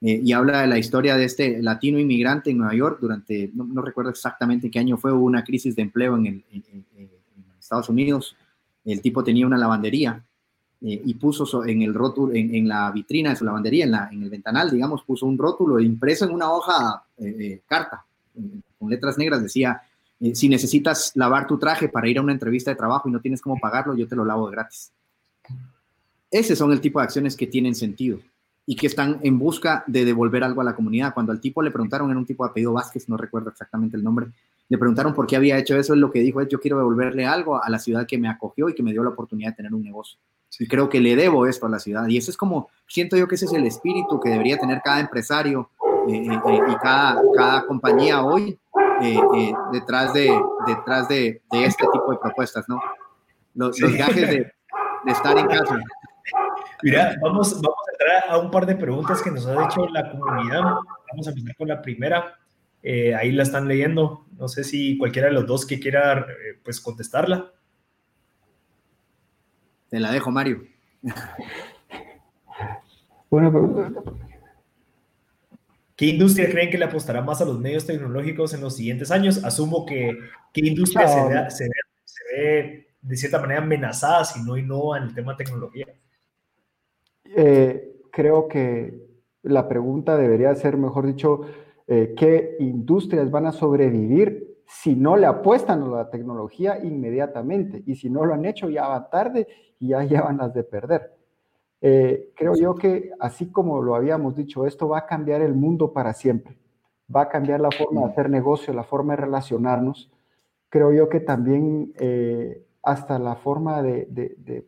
eh, y habla de la historia de este latino inmigrante en Nueva York durante, no, no recuerdo exactamente qué año fue, hubo una crisis de empleo en, el, en, en, en Estados Unidos, el tipo tenía una lavandería eh, y puso en el rótulo, en, la vitrina de su lavandería, en, la, el ventanal, digamos, puso un rótulo impreso en una hoja eh, carta, con letras negras, decía, eh, si necesitas lavar tu traje para ir a una entrevista de trabajo y no tienes cómo pagarlo, yo te lo lavo de gratis. Ese son el tipo de acciones que tienen sentido y que están en busca de devolver algo a la comunidad. Cuando al tipo le preguntaron, era un tipo de apellido Vázquez, no recuerdo exactamente el nombre, le preguntaron por qué había hecho eso, lo que dijo es, yo quiero devolverle algo a la ciudad que me acogió y que me dio la oportunidad de tener un negocio. Y creo que le debo esto a la ciudad. Y eso es como, siento yo que ese es el espíritu que debería tener cada empresario eh, eh, y cada, cada compañía hoy eh, eh, detrás, de, detrás de, de, este tipo de propuestas, ¿no? Los, sí. los gajes de, de, estar en casa. Mira, vamos, vamos a entrar a un par de preguntas que nos ha hecho la comunidad. Vamos a empezar con la primera. Eh, ahí la están leyendo. No sé si cualquiera de los dos que quiera eh, pues contestarla. Te la dejo, Mario. Buena pregunta. ¿Qué industria creen que le apostará más a los medios tecnológicos en los siguientes años? Asumo que qué industria se, ve, se, ve, se, ve, de cierta manera amenazada si no innova en el tema de tecnología. Eh, creo que la pregunta debería ser, mejor dicho, eh, ¿qué industrias van a sobrevivir si no le apuestan a la tecnología inmediatamente. Y si no lo han hecho, ya va tarde y ya llevan las de perder. Eh, creo yo que así como lo habíamos dicho, esto va a cambiar el mundo para siempre. Va a cambiar la forma de hacer negocio, la forma de relacionarnos. Creo yo que también eh, hasta la forma de, de,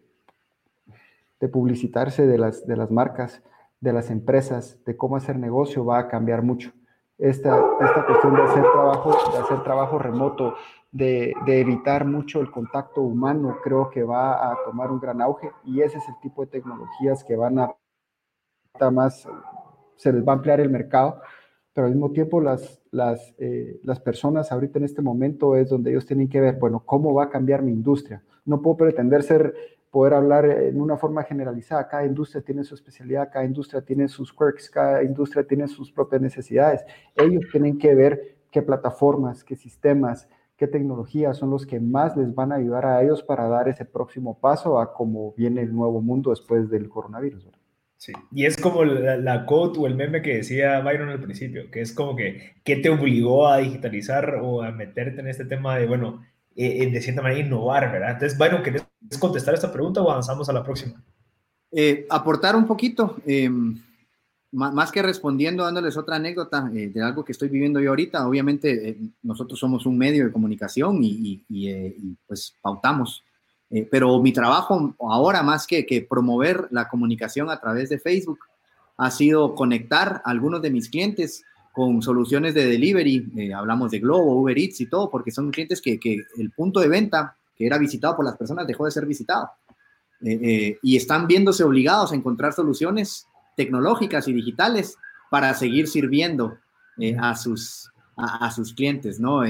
de, publicitarse de las, de las marcas, de las empresas, de cómo hacer negocio va a cambiar mucho. Esta, esta cuestión de hacer trabajo, de hacer trabajo remoto, de, de, evitar mucho el contacto humano, creo que va a tomar un gran auge y ese es el tipo de tecnologías que van a más, se les va a ampliar el mercado, pero al mismo tiempo las, las, eh, las personas ahorita en este momento es donde ellos tienen que ver, bueno, ¿cómo va a cambiar mi industria? No puedo pretender ser poder hablar en una forma generalizada. Cada industria tiene su especialidad, cada industria tiene sus quirks, cada industria tiene sus propias necesidades. Ellos tienen que ver qué plataformas, qué sistemas, qué tecnologías son los que más les van a ayudar a ellos para dar ese próximo paso a cómo viene el nuevo mundo después del coronavirus. Sí, y es como la, la, quote o el meme que decía Byron al principio, que es como que, ¿qué te obligó a digitalizar o a meterte en este tema de, bueno, eh, eh, de cierta manera innovar, ¿verdad? Entonces, Byron, ¿querés contestar esta pregunta o avanzamos a la próxima? Eh, aportar un poquito, em, más que respondiendo, dándoles otra anécdota de algo que estoy viviendo yo ahorita. Obviamente, nosotros somos un medio de comunicación y, pues pautamos. pero mi trabajo ahora, más que, que promover la comunicación a través de Facebook, ha sido conectar a algunos de mis clientes con soluciones de delivery, eh, hablamos de Globo, Uber Eats y todo, porque son clientes que, que, el punto de venta que era visitado por las personas dejó de ser visitado. Eh, eh, y están viéndose obligados a encontrar soluciones tecnológicas y digitales para seguir sirviendo a, sus, a, sus clientes, ¿no?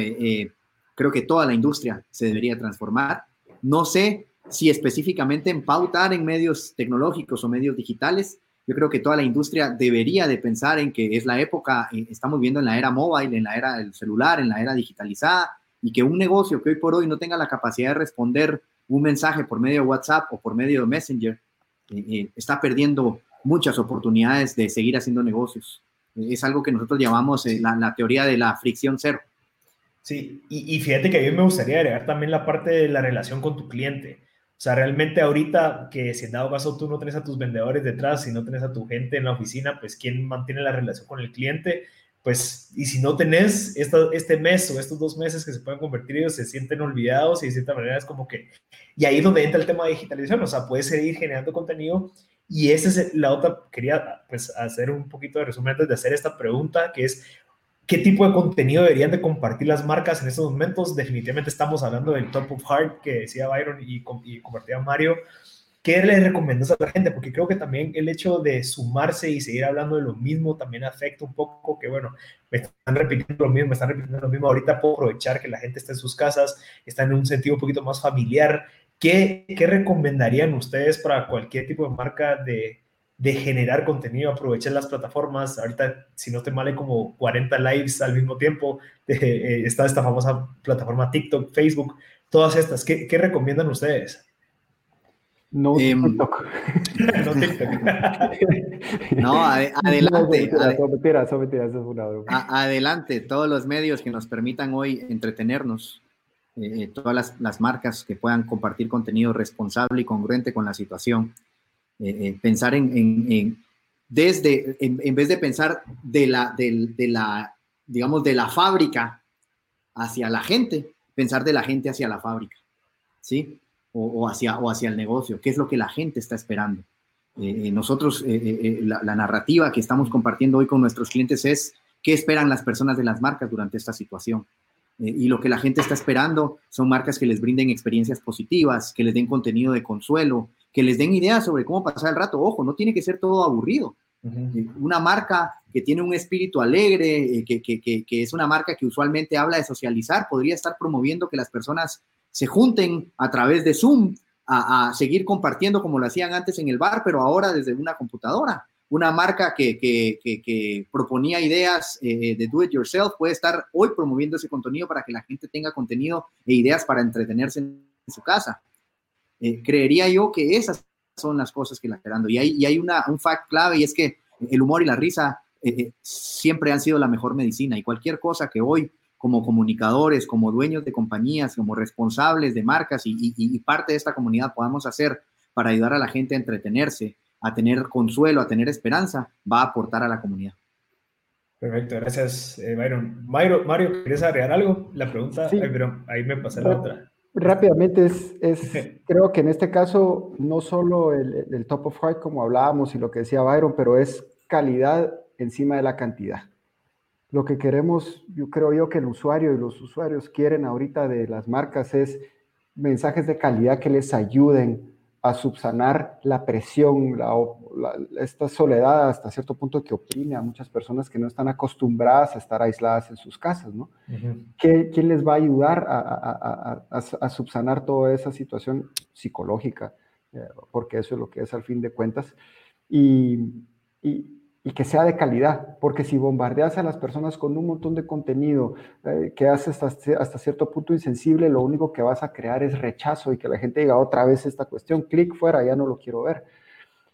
creo que toda la industria se debería transformar. No sé si específicamente en pautar en medios tecnológicos o medios digitales, yo creo que toda la industria debería de pensar en que es la época, eh, estamos viendo en la era móvil, en la era del celular, en la era digitalizada, y que un negocio que hoy por hoy no tenga la capacidad de responder un mensaje por medio de WhatsApp o por medio de Messenger, eh, eh, está perdiendo muchas oportunidades de seguir haciendo negocios. Es algo que nosotros llamamos la, teoría de la fricción cero. Sí, y, y, fíjate que a mí me gustaría agregar también la parte de la relación con tu cliente. O sea, realmente ahorita que si en dado caso tú no tienes a tus vendedores detrás, y no tienes a tu gente en la oficina, pues quién mantiene la relación con el cliente, pues, y si no tenés este mes o estos dos meses que se pueden convertir, ellos se sienten olvidados y de cierta manera es como que, y ahí es donde entra el tema de digitalización, o sea, puedes seguir generando contenido y esa es la otra, quería pues hacer un poquito de resumen antes de hacer esta pregunta, que es, ¿Qué tipo de contenido deberían de compartir las marcas en estos momentos? Definitivamente estamos hablando del top of heart que decía Byron y, y compartía Mario. ¿Qué le recomiendas a la gente? Porque creo que también el hecho de sumarse y seguir hablando de lo mismo también afecta un poco que, bueno, me están repitiendo lo mismo, me están repitiendo lo mismo. Ahorita puedo aprovechar que la gente está en sus casas, está en un sentido un poquito más familiar. ¿Qué, qué recomendarían ustedes para cualquier tipo de marca de, de generar contenido, aprovechar las plataformas. Ahorita, si no te mal, como 40 lives al mismo tiempo. *laughs* Eh, está esta famosa plataforma TikTok, Facebook, todas estas. ¿Qué, qué recomiendan ustedes? No em, TikTok. *laughs* no TikTok. *laughs* no, adelante. adelante, todos los medios que nos permitan hoy entretenernos. Eh, eh, todas las, las marcas que puedan compartir contenido responsable y congruente con la situación eh, eh, pensar en, desde, en, vez de pensar de la, de, la, digamos, de la fábrica hacia la gente, pensar de la gente hacia la fábrica, ¿sí? O, hacia, o hacia el negocio, qué es lo que la gente está esperando. Eh, nosotros, la, la, narrativa que estamos compartiendo hoy con nuestros clientes es qué esperan las personas de las marcas durante esta situación. y lo que la gente está esperando son marcas que les brinden experiencias positivas, que les den contenido de consuelo, que les den ideas sobre cómo pasar el rato. Ojo, no tiene que ser todo aburrido. Eh, una marca que tiene un espíritu alegre, eh, que, que, que, es una marca que usualmente habla de socializar, podría estar promoviendo que las personas se junten a través de Zoom a, seguir compartiendo como lo hacían antes en el bar, pero ahora desde una computadora. Una marca que, proponía ideas eh, de do it yourself puede estar hoy promoviendo ese contenido para que la gente tenga contenido e ideas para entretenerse en su casa. Eh, creería yo que esas son las cosas que la esperando. Y hay, y hay una, un fact clave y es que el humor y la risa eh, siempre han sido la mejor medicina y cualquier cosa que hoy como comunicadores, como dueños de compañías, como responsables de marcas y, parte de esta comunidad podamos hacer para ayudar a la gente a entretenerse, a tener consuelo, a tener esperanza, va a aportar a la comunidad. Perfecto, gracias, eh, Byron. Mario, Mario, ¿quieres agregar algo? La pregunta, pero ahí me pasé la otra. Rápidamente, es, es, *laughs* creo que en este caso no solo el, el, top of heart como hablábamos y lo que decía Byron, pero es calidad encima de la cantidad. Lo que queremos, yo creo yo que el usuario y los usuarios quieren ahorita de las marcas es mensajes de calidad que les ayuden a subsanar la presión, esta soledad hasta cierto punto que oprime a muchas personas que no están acostumbradas a estar aisladas en sus casas, ¿no? ¿Quién les va a ayudar a, subsanar toda esa situación psicológica? Eh, porque eso es lo que es al fin de cuentas. y, y que sea de calidad, porque si bombardeas a las personas con un montón de contenido eh, que hace hasta, hasta, cierto punto insensible, lo único que vas a crear es rechazo y que la gente diga otra vez esta cuestión, clic fuera, ya no lo quiero ver.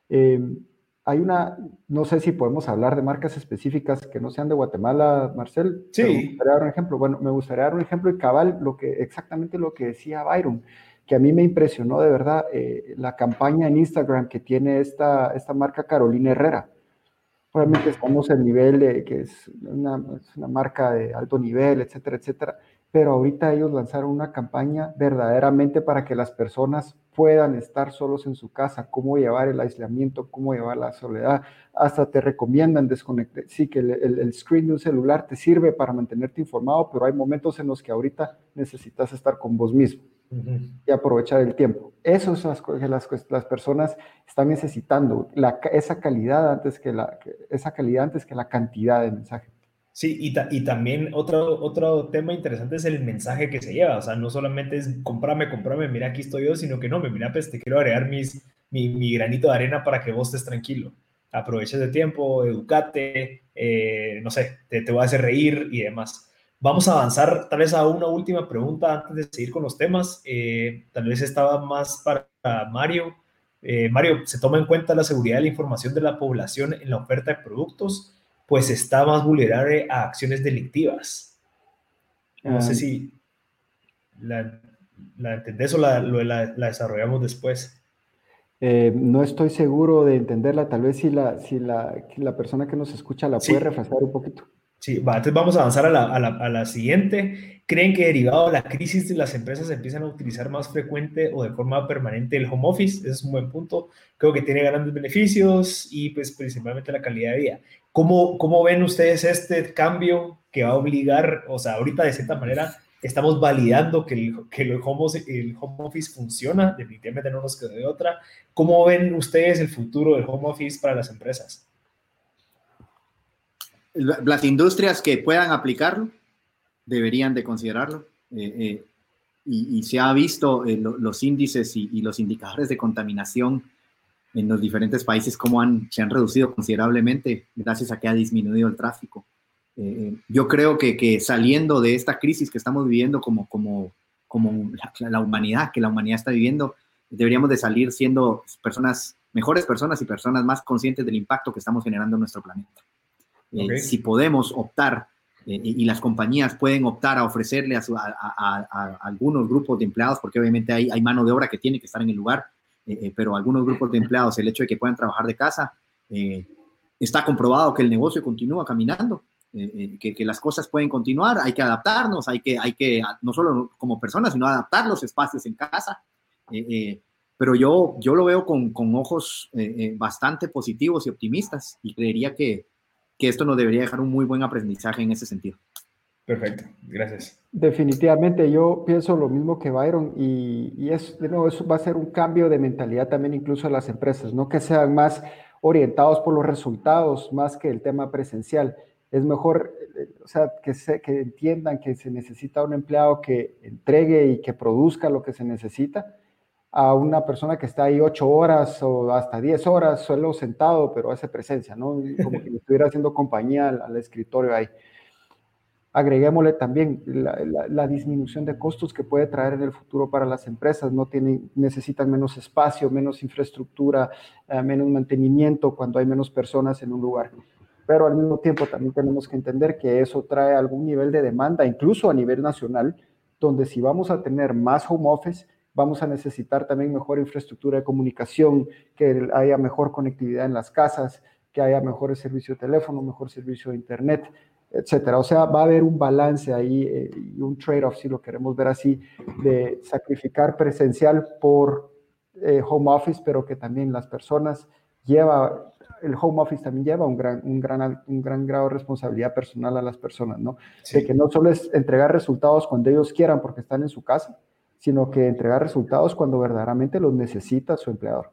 Em, hay una, no sé si podemos hablar de marcas específicas que no sean de Guatemala, Marcel. Sí. Me gustaría dar un ejemplo. Bueno, me gustaría dar un ejemplo y cabal, lo que, exactamente lo que decía Byron, que a mí me impresionó de verdad eh, la campaña en Instagram que tiene esta, esta marca Carolina Herrera Obviamente estamos en nivel de que es una, una, marca de alto nivel, etcétera, etcétera. Pero ahorita ellos lanzaron una campaña verdaderamente para que las personas puedan estar solos en su casa, cómo llevar el aislamiento, cómo llevar la soledad. Hasta te recomiendan desconectar. Sí, que el screen de un celular te sirve para mantenerte informado, pero hay momentos en los que ahorita necesitas estar con vos mismo y aprovechar el tiempo. Eso es las que las, las personas están necesitando, la, esa, calidad antes que la, esa calidad antes que la cantidad de mensaje. Sí, y, y, también otro, otro tema interesante es el mensaje que se lleva. O sea, no solamente es comprame, comprame, mira, aquí estoy yo, sino que no, me mira, pues te quiero agregar mis, mi, mi granito de arena para que vos estés tranquilo. Aproveches de tiempo, educate, eh, no sé, te, te voy a hacer reír y demás. Vamos a avanzar tal vez a una última pregunta antes de seguir con los temas. Eh, tal vez estaba más para Mario. Eh, Mario, ¿se toma en cuenta la seguridad de la información de la población en la oferta de productos? Pues está más vulnerable a acciones delictivas. No sé si la, entendés o la, desarrollamos después. Eh, no estoy seguro de entenderla. Tal vez si la, si la, persona que nos escucha la puede refrescar un poquito. Sí, entonces vamos a avanzar a la, siguiente. ¿Creen que derivado de la crisis las empresas empiezan a utilizar más frecuente o de forma permanente el home office? Ese es un buen punto. Creo que tiene grandes beneficios y pues principalmente la calidad de vida. ¿Cómo, cómo ven ustedes este cambio que va a obligar, o sea, ahorita de cierta manera estamos validando que el, que el, home, el home office funciona, definitivamente no nos queda de otra. ¿Cómo ven ustedes el futuro del home office para las empresas? Las industrias que puedan aplicarlo deberían de considerarlo. Eh, eh, y, se ha visto eh, los índices y, los indicadores de contaminación en los diferentes países cómo han, se han reducido considerablemente gracias a que ha disminuido el tráfico. yo creo que, que, saliendo de esta crisis que estamos viviendo como, como, como la, la, humanidad, que la humanidad está viviendo, deberíamos de salir siendo personas, mejores personas y personas más conscientes del impacto que estamos generando en nuestro planeta. Eh, si podemos optar eh, y las compañías pueden optar a ofrecerle a, algunos grupos de empleados, porque obviamente hay, hay, mano de obra que tiene que estar en el lugar, eh, pero algunos grupos de empleados, el hecho de que puedan trabajar de casa, está comprobado que el negocio continúa caminando, que, que, las cosas pueden continuar, hay que adaptarnos, hay que, hay que no solo como personas, sino adaptar los espacios en casa. pero yo, yo lo veo con, con ojos bastante positivos y optimistas y creería que, que esto nos debería dejar un muy buen aprendizaje en ese sentido. Perfecto, gracias. Definitivamente, yo pienso lo mismo que Byron y, y es, de nuevo, eso va a ser un cambio de mentalidad también incluso a las empresas, no que sean más orientados por los resultados más que el tema presencial. Es mejor, o sea, que, se, que entiendan que se necesita un empleado que entregue y que produzca lo que se necesita a una persona que está ahí ocho horas o hasta diez horas, solo sentado, pero hace presencia, ¿no? Como que *laughs* estuviera haciendo compañía al, escritorio ahí. Agreguémosle también la, disminución de costos que puede traer en el futuro para las empresas. No tienen, necesitan menos espacio, menos infraestructura, eh, menos mantenimiento cuando hay menos personas en un lugar. pero al mismo tiempo también tenemos que entender que eso trae algún nivel de demanda, incluso a nivel nacional, donde si vamos a tener más home office, vamos a necesitar también mejor infraestructura de comunicación, que haya mejor conectividad en las casas, que haya mejores servicios de teléfono, mejor servicio de internet, etcétera. O sea, va a haber un balance ahí eh, y un trade-off, si lo queremos ver así, de sacrificar presencial por eh, home office, pero que también las personas lleva, el home office también lleva un gran, un gran, un gran grado de responsabilidad personal a las personas, ¿no? De que no solo es entregar resultados cuando ellos quieran porque están en su casa, sino que entregar resultados cuando verdaderamente los necesita su empleador.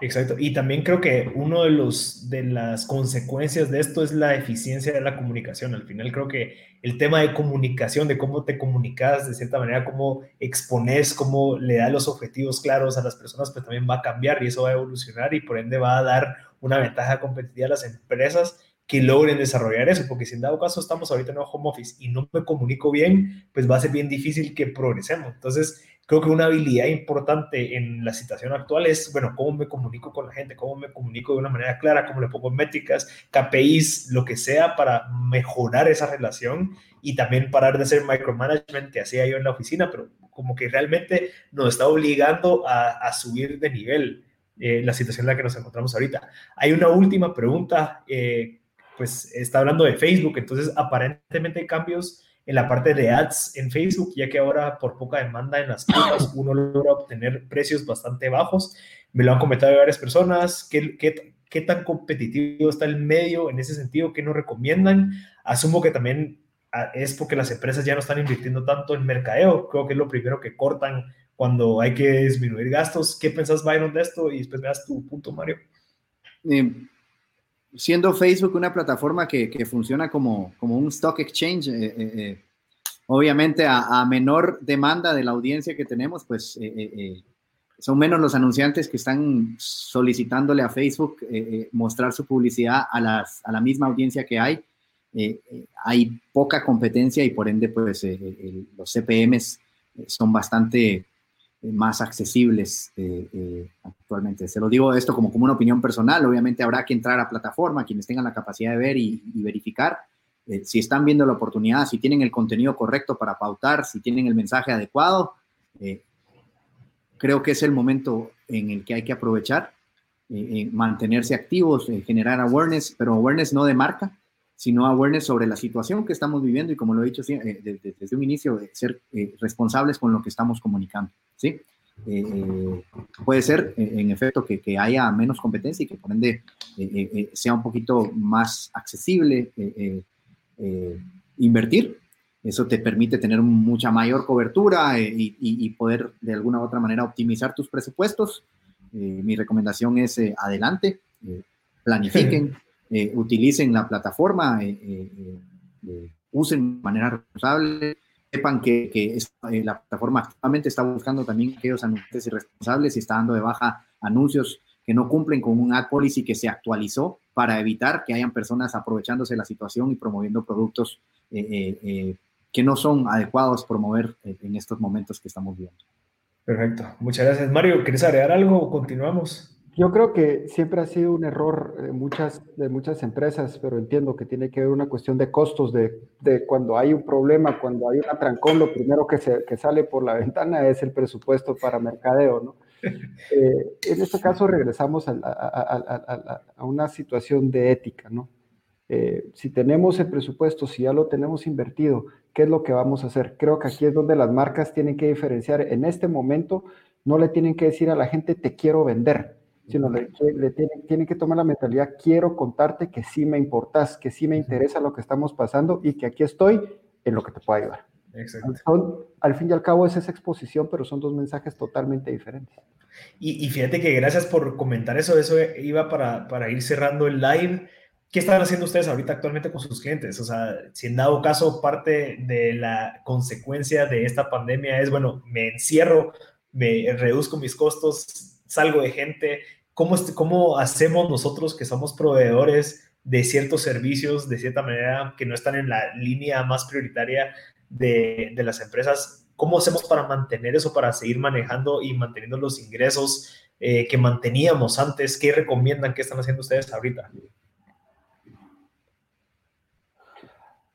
Exacto. Y también creo que uno de de las consecuencias de esto es la eficiencia de la comunicación. Al final creo que el tema de comunicación, de cómo te comunicas de cierta manera, cómo expones, cómo le das los objetivos claros a las personas, pues también va a cambiar y eso va a evolucionar y por ende va a dar una ventaja competitiva a las empresas que logren desarrollar eso, porque si en dado caso estamos ahorita en un home office y no me comunico bien, pues va a ser bien difícil que progresemos. Entonces, creo que una habilidad importante en la situación actual es, bueno, cómo me comunico con la gente, cómo me comunico de una manera clara, cómo le pongo métricas, KPIs, lo que sea para mejorar esa relación y también parar de hacer micromanagement que hacía yo en la oficina, pero como que realmente nos está obligando a, subir de nivel eh, la situación en la que nos encontramos ahorita. Hay una última pregunta, eh, pues está hablando de Facebook, entonces aparentemente hay cambios en la parte de ads en Facebook, ya que ahora por poca demanda en las tiendas *coughs* uno logra obtener precios bastante bajos. Me lo han comentado varias personas. ¿Qué, qué, qué tan competitivo está el medio en ese sentido? ¿Qué nos recomiendan? Asumo que también ah, es porque las empresas ya no están invirtiendo tanto en mercadeo. Creo que es lo primero que cortan cuando hay que disminuir gastos. ¿Qué pensás, Byron, de esto? Y después me das tu punto, Mario. Eh, siendo Facebook una plataforma que, que funciona como, como, un stock exchange, eh, eh, eh, obviamente a, menor demanda de la audiencia que tenemos, pues son menos los anunciantes que están solicitándole a Facebook mostrar su publicidad a, las, a, la misma audiencia que hay. hay poca competencia y por ende, pues los CPMs son bastante más accesibles eh, eh, actualmente. Se lo digo esto como, como una opinión personal, obviamente habrá que entrar a plataforma, quienes tengan la capacidad de ver y, verificar eh, si están viendo la oportunidad, si tienen el contenido correcto para pautar, si tienen el mensaje adecuado. creo que es el momento en el que hay que aprovechar, mantenerse activos, generar awareness, pero awareness no de marca, sino awareness sobre la situación que estamos viviendo y como lo he dicho desde, desde un inicio, ser responsables con lo que estamos comunicando. ¿sí? Eh, puede ser, eh, en efecto, que, que, haya menos competencia y que por ende eh, sea un poquito más accesible invertir. Eso te permite tener mucha mayor cobertura y, y, poder de alguna u otra manera optimizar tus presupuestos. mi recomendación es adelante, planifiquen, utilicen la plataforma, usen de manera responsable, sepan que, eh, la plataforma actualmente está buscando también aquellos anunciantes irresponsables y está dando de baja anuncios que no cumplen con un ad policy que se actualizó para evitar que hayan personas aprovechándose de la situación y promoviendo productos eh, eh, que no son adecuados promover en estos momentos que estamos viviendo. Perfecto. Muchas gracias. Mario, ¿quieres agregar algo o continuamos? Yo creo que siempre ha sido un error de muchas, de muchas empresas, pero entiendo que tiene que ver una cuestión de costos, de, cuando hay un problema, cuando hay una trancón, lo primero que, se, que sale por la *laughs* ventana es el presupuesto para mercadeo, ¿no? Eh, en este caso regresamos a, una situación de ética, ¿no? Eh, si tenemos el presupuesto, si ya lo tenemos invertido, ¿qué es lo que vamos a hacer? Creo que aquí es donde las marcas tienen que diferenciar. En este momento no le tienen que decir a la gente, te quiero vender sino le, le tiene, que tomar la mentalidad, quiero contarte que sí me importas, que sí me interesa lo que estamos pasando y que aquí estoy en lo que te pueda ayudar. Exacto. al fin y al cabo es esa exposición, pero son dos mensajes totalmente diferentes. Y, fíjate que gracias por comentar eso, eso iba para, para ir cerrando el live. ¿Qué están haciendo ustedes ahorita actualmente con sus clientes? O sea, si en dado caso parte de la consecuencia de esta pandemia es, bueno, me encierro, me reduzco mis costos, salgo de gente, ¿cómo, cómo hacemos nosotros que somos proveedores de ciertos servicios, de cierta manera, que no están en la línea más prioritaria de, de las empresas? ¿Cómo hacemos para mantener eso, para seguir manejando y manteniendo los ingresos eh, que manteníamos antes? ¿Qué recomiendan? ¿Qué están haciendo ustedes ahorita?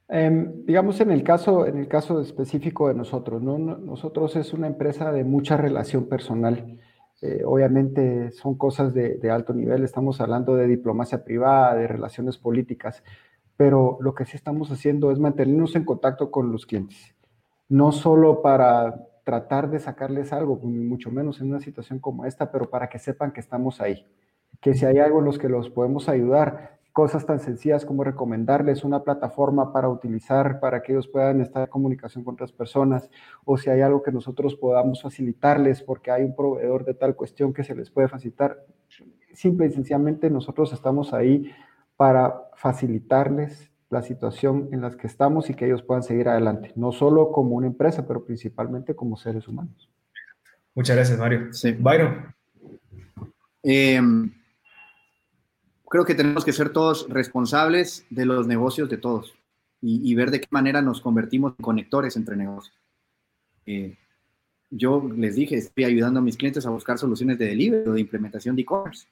Em, digamos en el caso, en el caso específico de nosotros, ¿no? nosotros es una empresa de mucha relación personal. Eh, obviamente son cosas de, alto nivel, estamos hablando de diplomacia privada, de relaciones políticas, pero lo que sí estamos haciendo es mantenernos en contacto con los clientes, no solo para tratar de sacarles algo, mucho menos en una situación como esta, pero para que sepan que estamos ahí, que si hay algo en los que los podemos ayudar, cosas tan sencillas como recomendarles una plataforma para utilizar para que ellos puedan estar en comunicación con otras personas o si hay algo que nosotros podamos facilitarles porque hay un proveedor de tal cuestión que se les puede facilitar. Simple y sencillamente nosotros estamos ahí para facilitarles la situación en la que estamos y que ellos puedan seguir adelante, no solo como una empresa, pero principalmente como seres humanos. Muchas gracias, Mario. Sí. Byron. Eh, creo que tenemos que ser todos responsables de los negocios de todos y, ver de qué manera nos convertimos en conectores entre negocios. Eh, yo les dije, estoy ayudando a mis clientes a buscar soluciones de delivery o de implementación de e-commerce.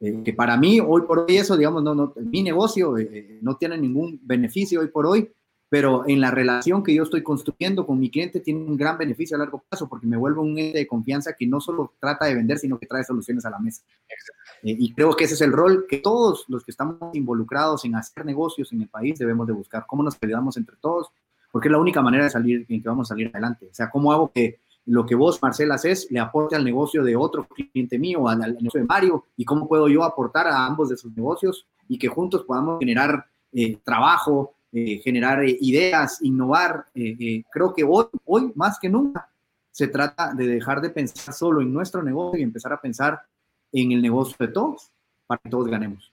Eh, que para mí, hoy por hoy, eso, digamos, no, no, mi negocio eh, no tiene ningún beneficio hoy por hoy, pero en la relación que yo estoy construyendo con mi cliente tiene un gran beneficio a largo plazo porque me vuelve un ente de confianza que no solo trata de vender, sino que trae soluciones a la mesa. Eh, y creo que ese es el rol que todos los que estamos involucrados en hacer negocios en el país debemos de buscar, cómo nos ayudamos entre todos, porque es la única manera de salir en que vamos a salir adelante. O sea, cómo hago que lo que vos, Marcela, haces le aporte al negocio de otro cliente mío, al, negocio de Mario, y cómo puedo yo aportar a ambos de sus negocios y que juntos podamos generar eh, trabajo, eh, generar eh, ideas, innovar. Eh, creo que hoy, hoy más que nunca se trata de dejar de pensar solo en nuestro negocio y empezar a pensar en el negocio de todos para que todos ganemos.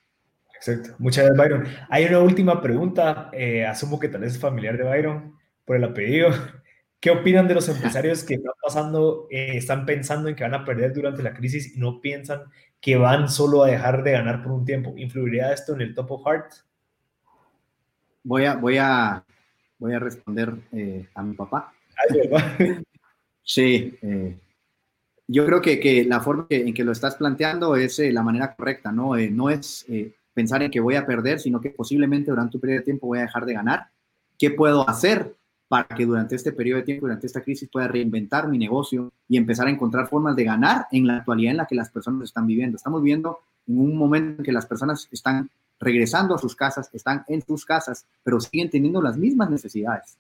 Exacto. Muchas gracias, Byron. Hay una última pregunta. asumo que tal vez es familiar de Byron por el apellido. *laughs* ¿Qué opinan de los empresarios que están pasando, están pensando en que van a perder durante la crisis y no piensan que van solo a dejar de ganar por un tiempo? ¿Influiría esto en el top of heart? Voy a, voy a, voy a responder eh, a mi papá. *laughs* sí, eh, yo creo que, que la forma en que lo estás planteando es eh, la manera correcta, ¿no? no es pensar en que voy a perder, sino que posiblemente durante un periodo de tiempo voy a dejar de ganar. ¿Qué puedo hacer para que durante este periodo de tiempo, durante esta crisis, pueda reinventar mi negocio y empezar a encontrar formas de ganar en la actualidad en la que las personas están viviendo? Estamos viviendo en un momento en que las personas están regresando a sus casas, están en sus casas, pero siguen teniendo las mismas necesidades.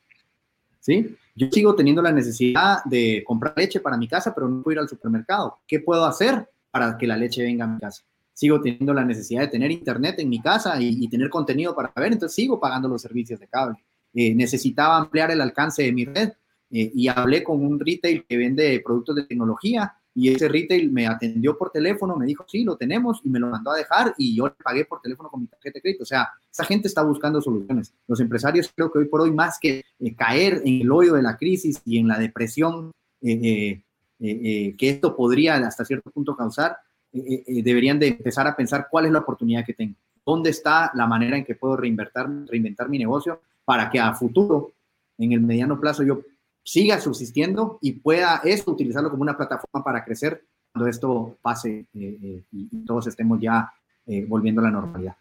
¿Sí? Yo sigo teniendo la necesidad de comprar leche para mi casa, pero no puedo ir al supermercado. ¿Qué puedo hacer para que la leche venga a mi casa? Sigo teniendo la necesidad de tener internet en mi casa y, tener contenido para ver, entonces sigo pagando los servicios de cable. Eh, necesitaba ampliar el alcance de mi red eh, y hablé con un retail que vende productos de tecnología y ese retail me atendió por teléfono, me dijo, sí, lo tenemos, y me lo mandó a dejar, y yo le pagué por teléfono con mi tarjeta de crédito. O sea, esa gente está buscando soluciones. Los empresarios creo que hoy por hoy, más que eh, caer en el hoyo de la crisis y en la depresión eh, eh, que esto podría hasta cierto punto causar, deberían de empezar a pensar cuál es la oportunidad que tengo. ¿Dónde está la manera en que puedo reinventar, reinventar mi negocio para que a futuro, en el mediano plazo, yo siga subsistiendo y pueda esto utilizarlo como una plataforma para crecer cuando esto pase eh, eh, y, todos estemos ya eh, volviendo a la normalidad.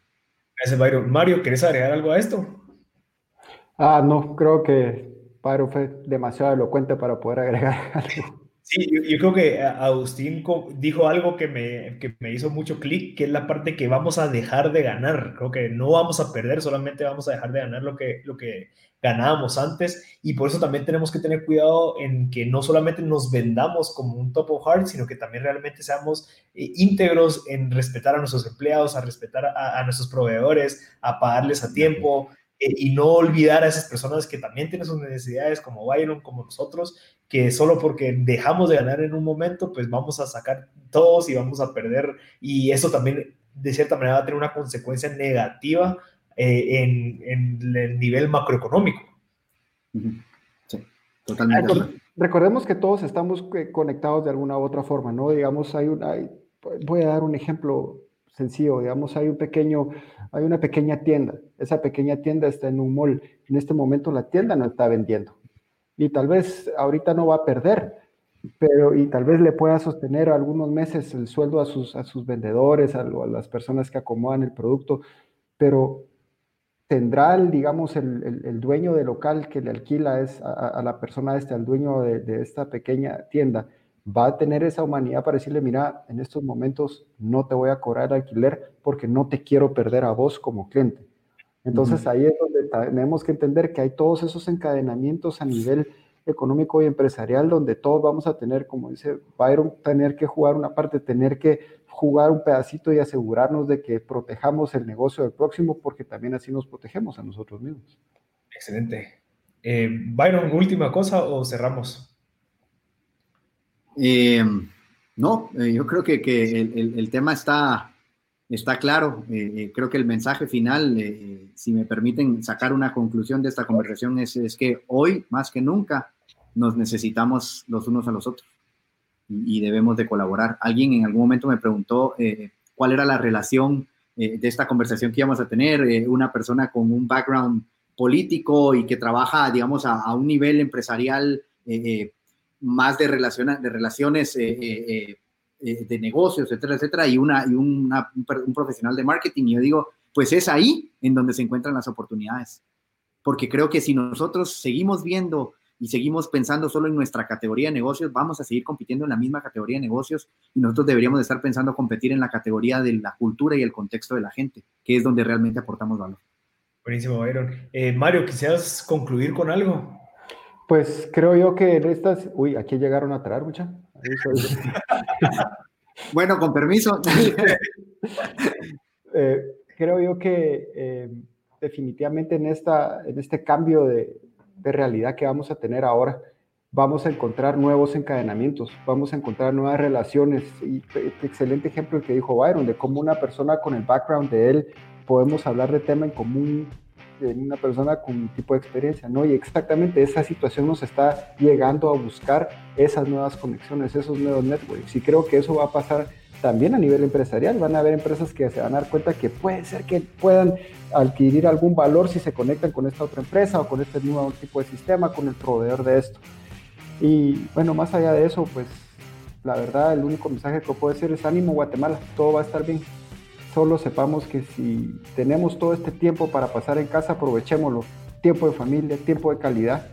Gracias, Byron. Mario, ¿quieres agregar algo a esto? Ah, no, creo que Byron fue demasiado elocuente para poder agregar *laughs* algo. Sí, yo, creo que Agustín dijo algo que me, que me hizo mucho clic, que es la parte que vamos a dejar de ganar. Creo que no vamos a perder, solamente vamos a dejar de ganar lo que, lo que ganábamos antes. Y por eso también tenemos que tener cuidado en que no solamente nos vendamos como un top of heart, sino que también realmente seamos eh, íntegros en respetar a nuestros empleados, a respetar a, nuestros proveedores, a pagarles a tiempo. Eh, y no olvidar a esas personas que también tienen sus necesidades, como Byron, como nosotros, que solo porque dejamos de ganar en un momento, pues vamos a sacar todos y vamos a perder. Y eso también, de cierta manera, va a tener una consecuencia negativa eh, en, el nivel macroeconómico. Sí, totalmente. Recordemos que todos estamos eh, conectados de alguna u otra forma, ¿no? Digamos, hay una, voy a dar un ejemplo sencillo, digamos, hay un pequeño, hay una pequeña tienda, esa pequeña tienda está en un mall, en este momento la tienda no está vendiendo y tal vez ahorita no va a perder, pero y tal vez le pueda sostener algunos meses el sueldo a sus, a sus vendedores, a, a las personas que acomodan el producto, pero tendrá, el, digamos, el, el, dueño del local que le alquila es a, la persona este, al dueño de, de, esta pequeña tienda, va a tener esa humanidad para decirle, mira, en estos momentos no te voy a cobrar el alquiler porque no te quiero perder a vos como cliente. Entonces ahí es donde tenemos que entender que hay todos esos encadenamientos a nivel económico y empresarial donde todos vamos a tener, como dice Byron, tener que jugar una parte, tener que jugar un pedacito y asegurarnos de que protejamos el negocio del próximo porque también así nos protegemos a nosotros mismos. Excelente. Eh, Byron, última cosa o cerramos? Eh, no, eh, yo creo que, que el, el, tema está, está claro. Eh, creo que el mensaje final, si me permiten sacar una conclusión de esta conversación, es, es, que hoy, más que nunca, nos necesitamos los unos a los otros y, debemos de colaborar. Alguien en algún momento me preguntó cuál era la relación de esta conversación que íbamos a tener, una persona con un background político y que trabaja, digamos, a, un nivel empresarial más de, relaciones, de relaciones eh, eh, eh, de negocios, etcétera, etcétera, y, una, y un profesional de marketing. Y yo digo, pues es ahí en donde se encuentran las oportunidades. Porque creo que si nosotros seguimos viendo y seguimos pensando solo en nuestra categoría de negocios, vamos a seguir compitiendo en la misma categoría de negocios y nosotros deberíamos de estar pensando competir en la categoría de la cultura y el contexto de la gente, que es donde realmente aportamos valor. Buenísimo, Byron. Mario, ¿quisieras concluir con algo? Pues creo yo que en estas. Uy, aquí llegaron a traer, mucha. bueno, con permiso. *laughs* Eh, creo yo que eh, definitivamente en, esta, en este cambio de, de, realidad que vamos a tener ahora, vamos a encontrar nuevos encadenamientos, vamos a encontrar nuevas relaciones. Y excelente ejemplo el que dijo Byron, de cómo una persona con el background de él podemos hablar de tema en común en una persona con un tipo de experiencia, ¿no? Y exactamente esa situación nos está llegando a buscar esas nuevas conexiones, esos nuevos networks. Y creo que eso va a pasar también a nivel empresarial. Van a haber empresas que se van a dar cuenta que puede ser que puedan adquirir algún valor si se conectan con esta otra empresa o con este nuevo tipo de sistema, con el proveedor de esto. Y bueno, más allá de eso, pues la verdad, el único mensaje que puedo decir es ánimo Guatemala, todo va a estar bien solo sepamos que si tenemos todo este tiempo para pasar en casa, aprovechémoslo. Tiempo de familia, tiempo de calidad.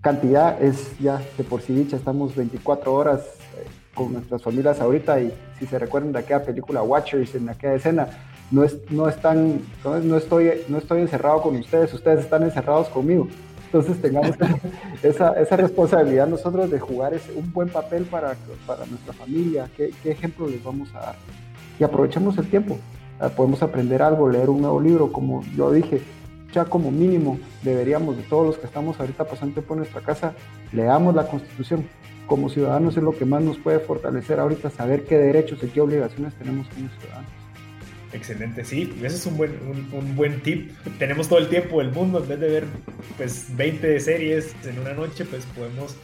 Cantidad es ya de por sí dicha, estamos 24 horas eh, con nuestras familias ahorita y si se recuerdan de aquella película Watchers, en aquella escena, no, es, no, están, no, estoy, no estoy encerrado con ustedes, ustedes están encerrados conmigo. Entonces tengamos *laughs* esa, esa, responsabilidad nosotros de jugar ese, un buen papel para, para nuestra familia, ¿Qué, qué ejemplo les vamos a dar. Y aprovechemos el tiempo. Ah, podemos aprender algo, leer un nuevo libro, como yo dije, ya como mínimo deberíamos de todos los que estamos ahorita pasando por nuestra casa, leamos la constitución. Como ciudadanos es lo que más nos puede fortalecer ahorita, saber qué derechos y qué obligaciones tenemos como ciudadanos. Excelente, sí, ese es un buen, un, buen tip. Tenemos todo el tiempo del mundo, en vez de ver pues 20 series en una noche, pues podemos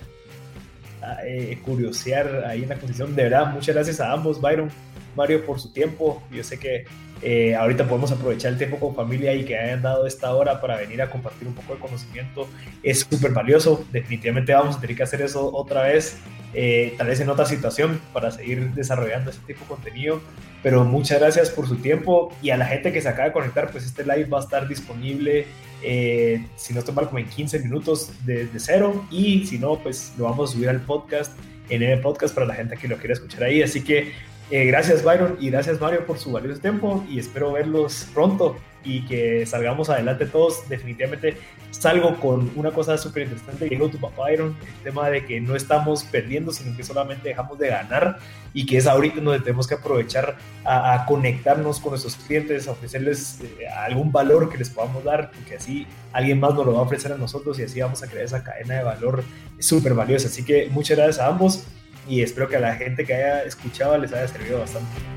ah, eh, curiosear ahí en la constitución. De verdad, muchas gracias a ambos, Byron, Mario, por su tiempo. Yo sé que eh, ahorita podemos aprovechar el tiempo con familia y que hayan dado esta hora para venir a compartir un poco de conocimiento. Es súper valioso. Definitivamente vamos a tener que hacer eso otra vez, eh, tal vez en otra situación, para seguir desarrollando este tipo de contenido. Pero muchas gracias por su tiempo y a la gente que se acaba de conectar, pues este live va a estar disponible, eh, si no estoy mal, como en 15 minutos desde cero. Y si no, pues lo vamos a subir al podcast en el podcast para la gente que lo quiera escuchar ahí. Así que eh, gracias Byron y gracias Mario por su valioso tiempo y espero verlos pronto y que salgamos adelante todos. Definitivamente salgo con una cosa súper interesante que dijo tu papá Byron, el tema de que no estamos perdiendo, sino que solamente dejamos de ganar y que es ahorita donde tenemos que aprovechar a, conectarnos con nuestros clientes, a ofrecerles eh, algún valor que les podamos dar, porque así alguien más nos lo va a ofrecer a nosotros y así vamos a crear esa cadena de valor súper valiosa. Así que muchas gracias a ambos y espero que a la gente que haya escuchado les haya servido bastante.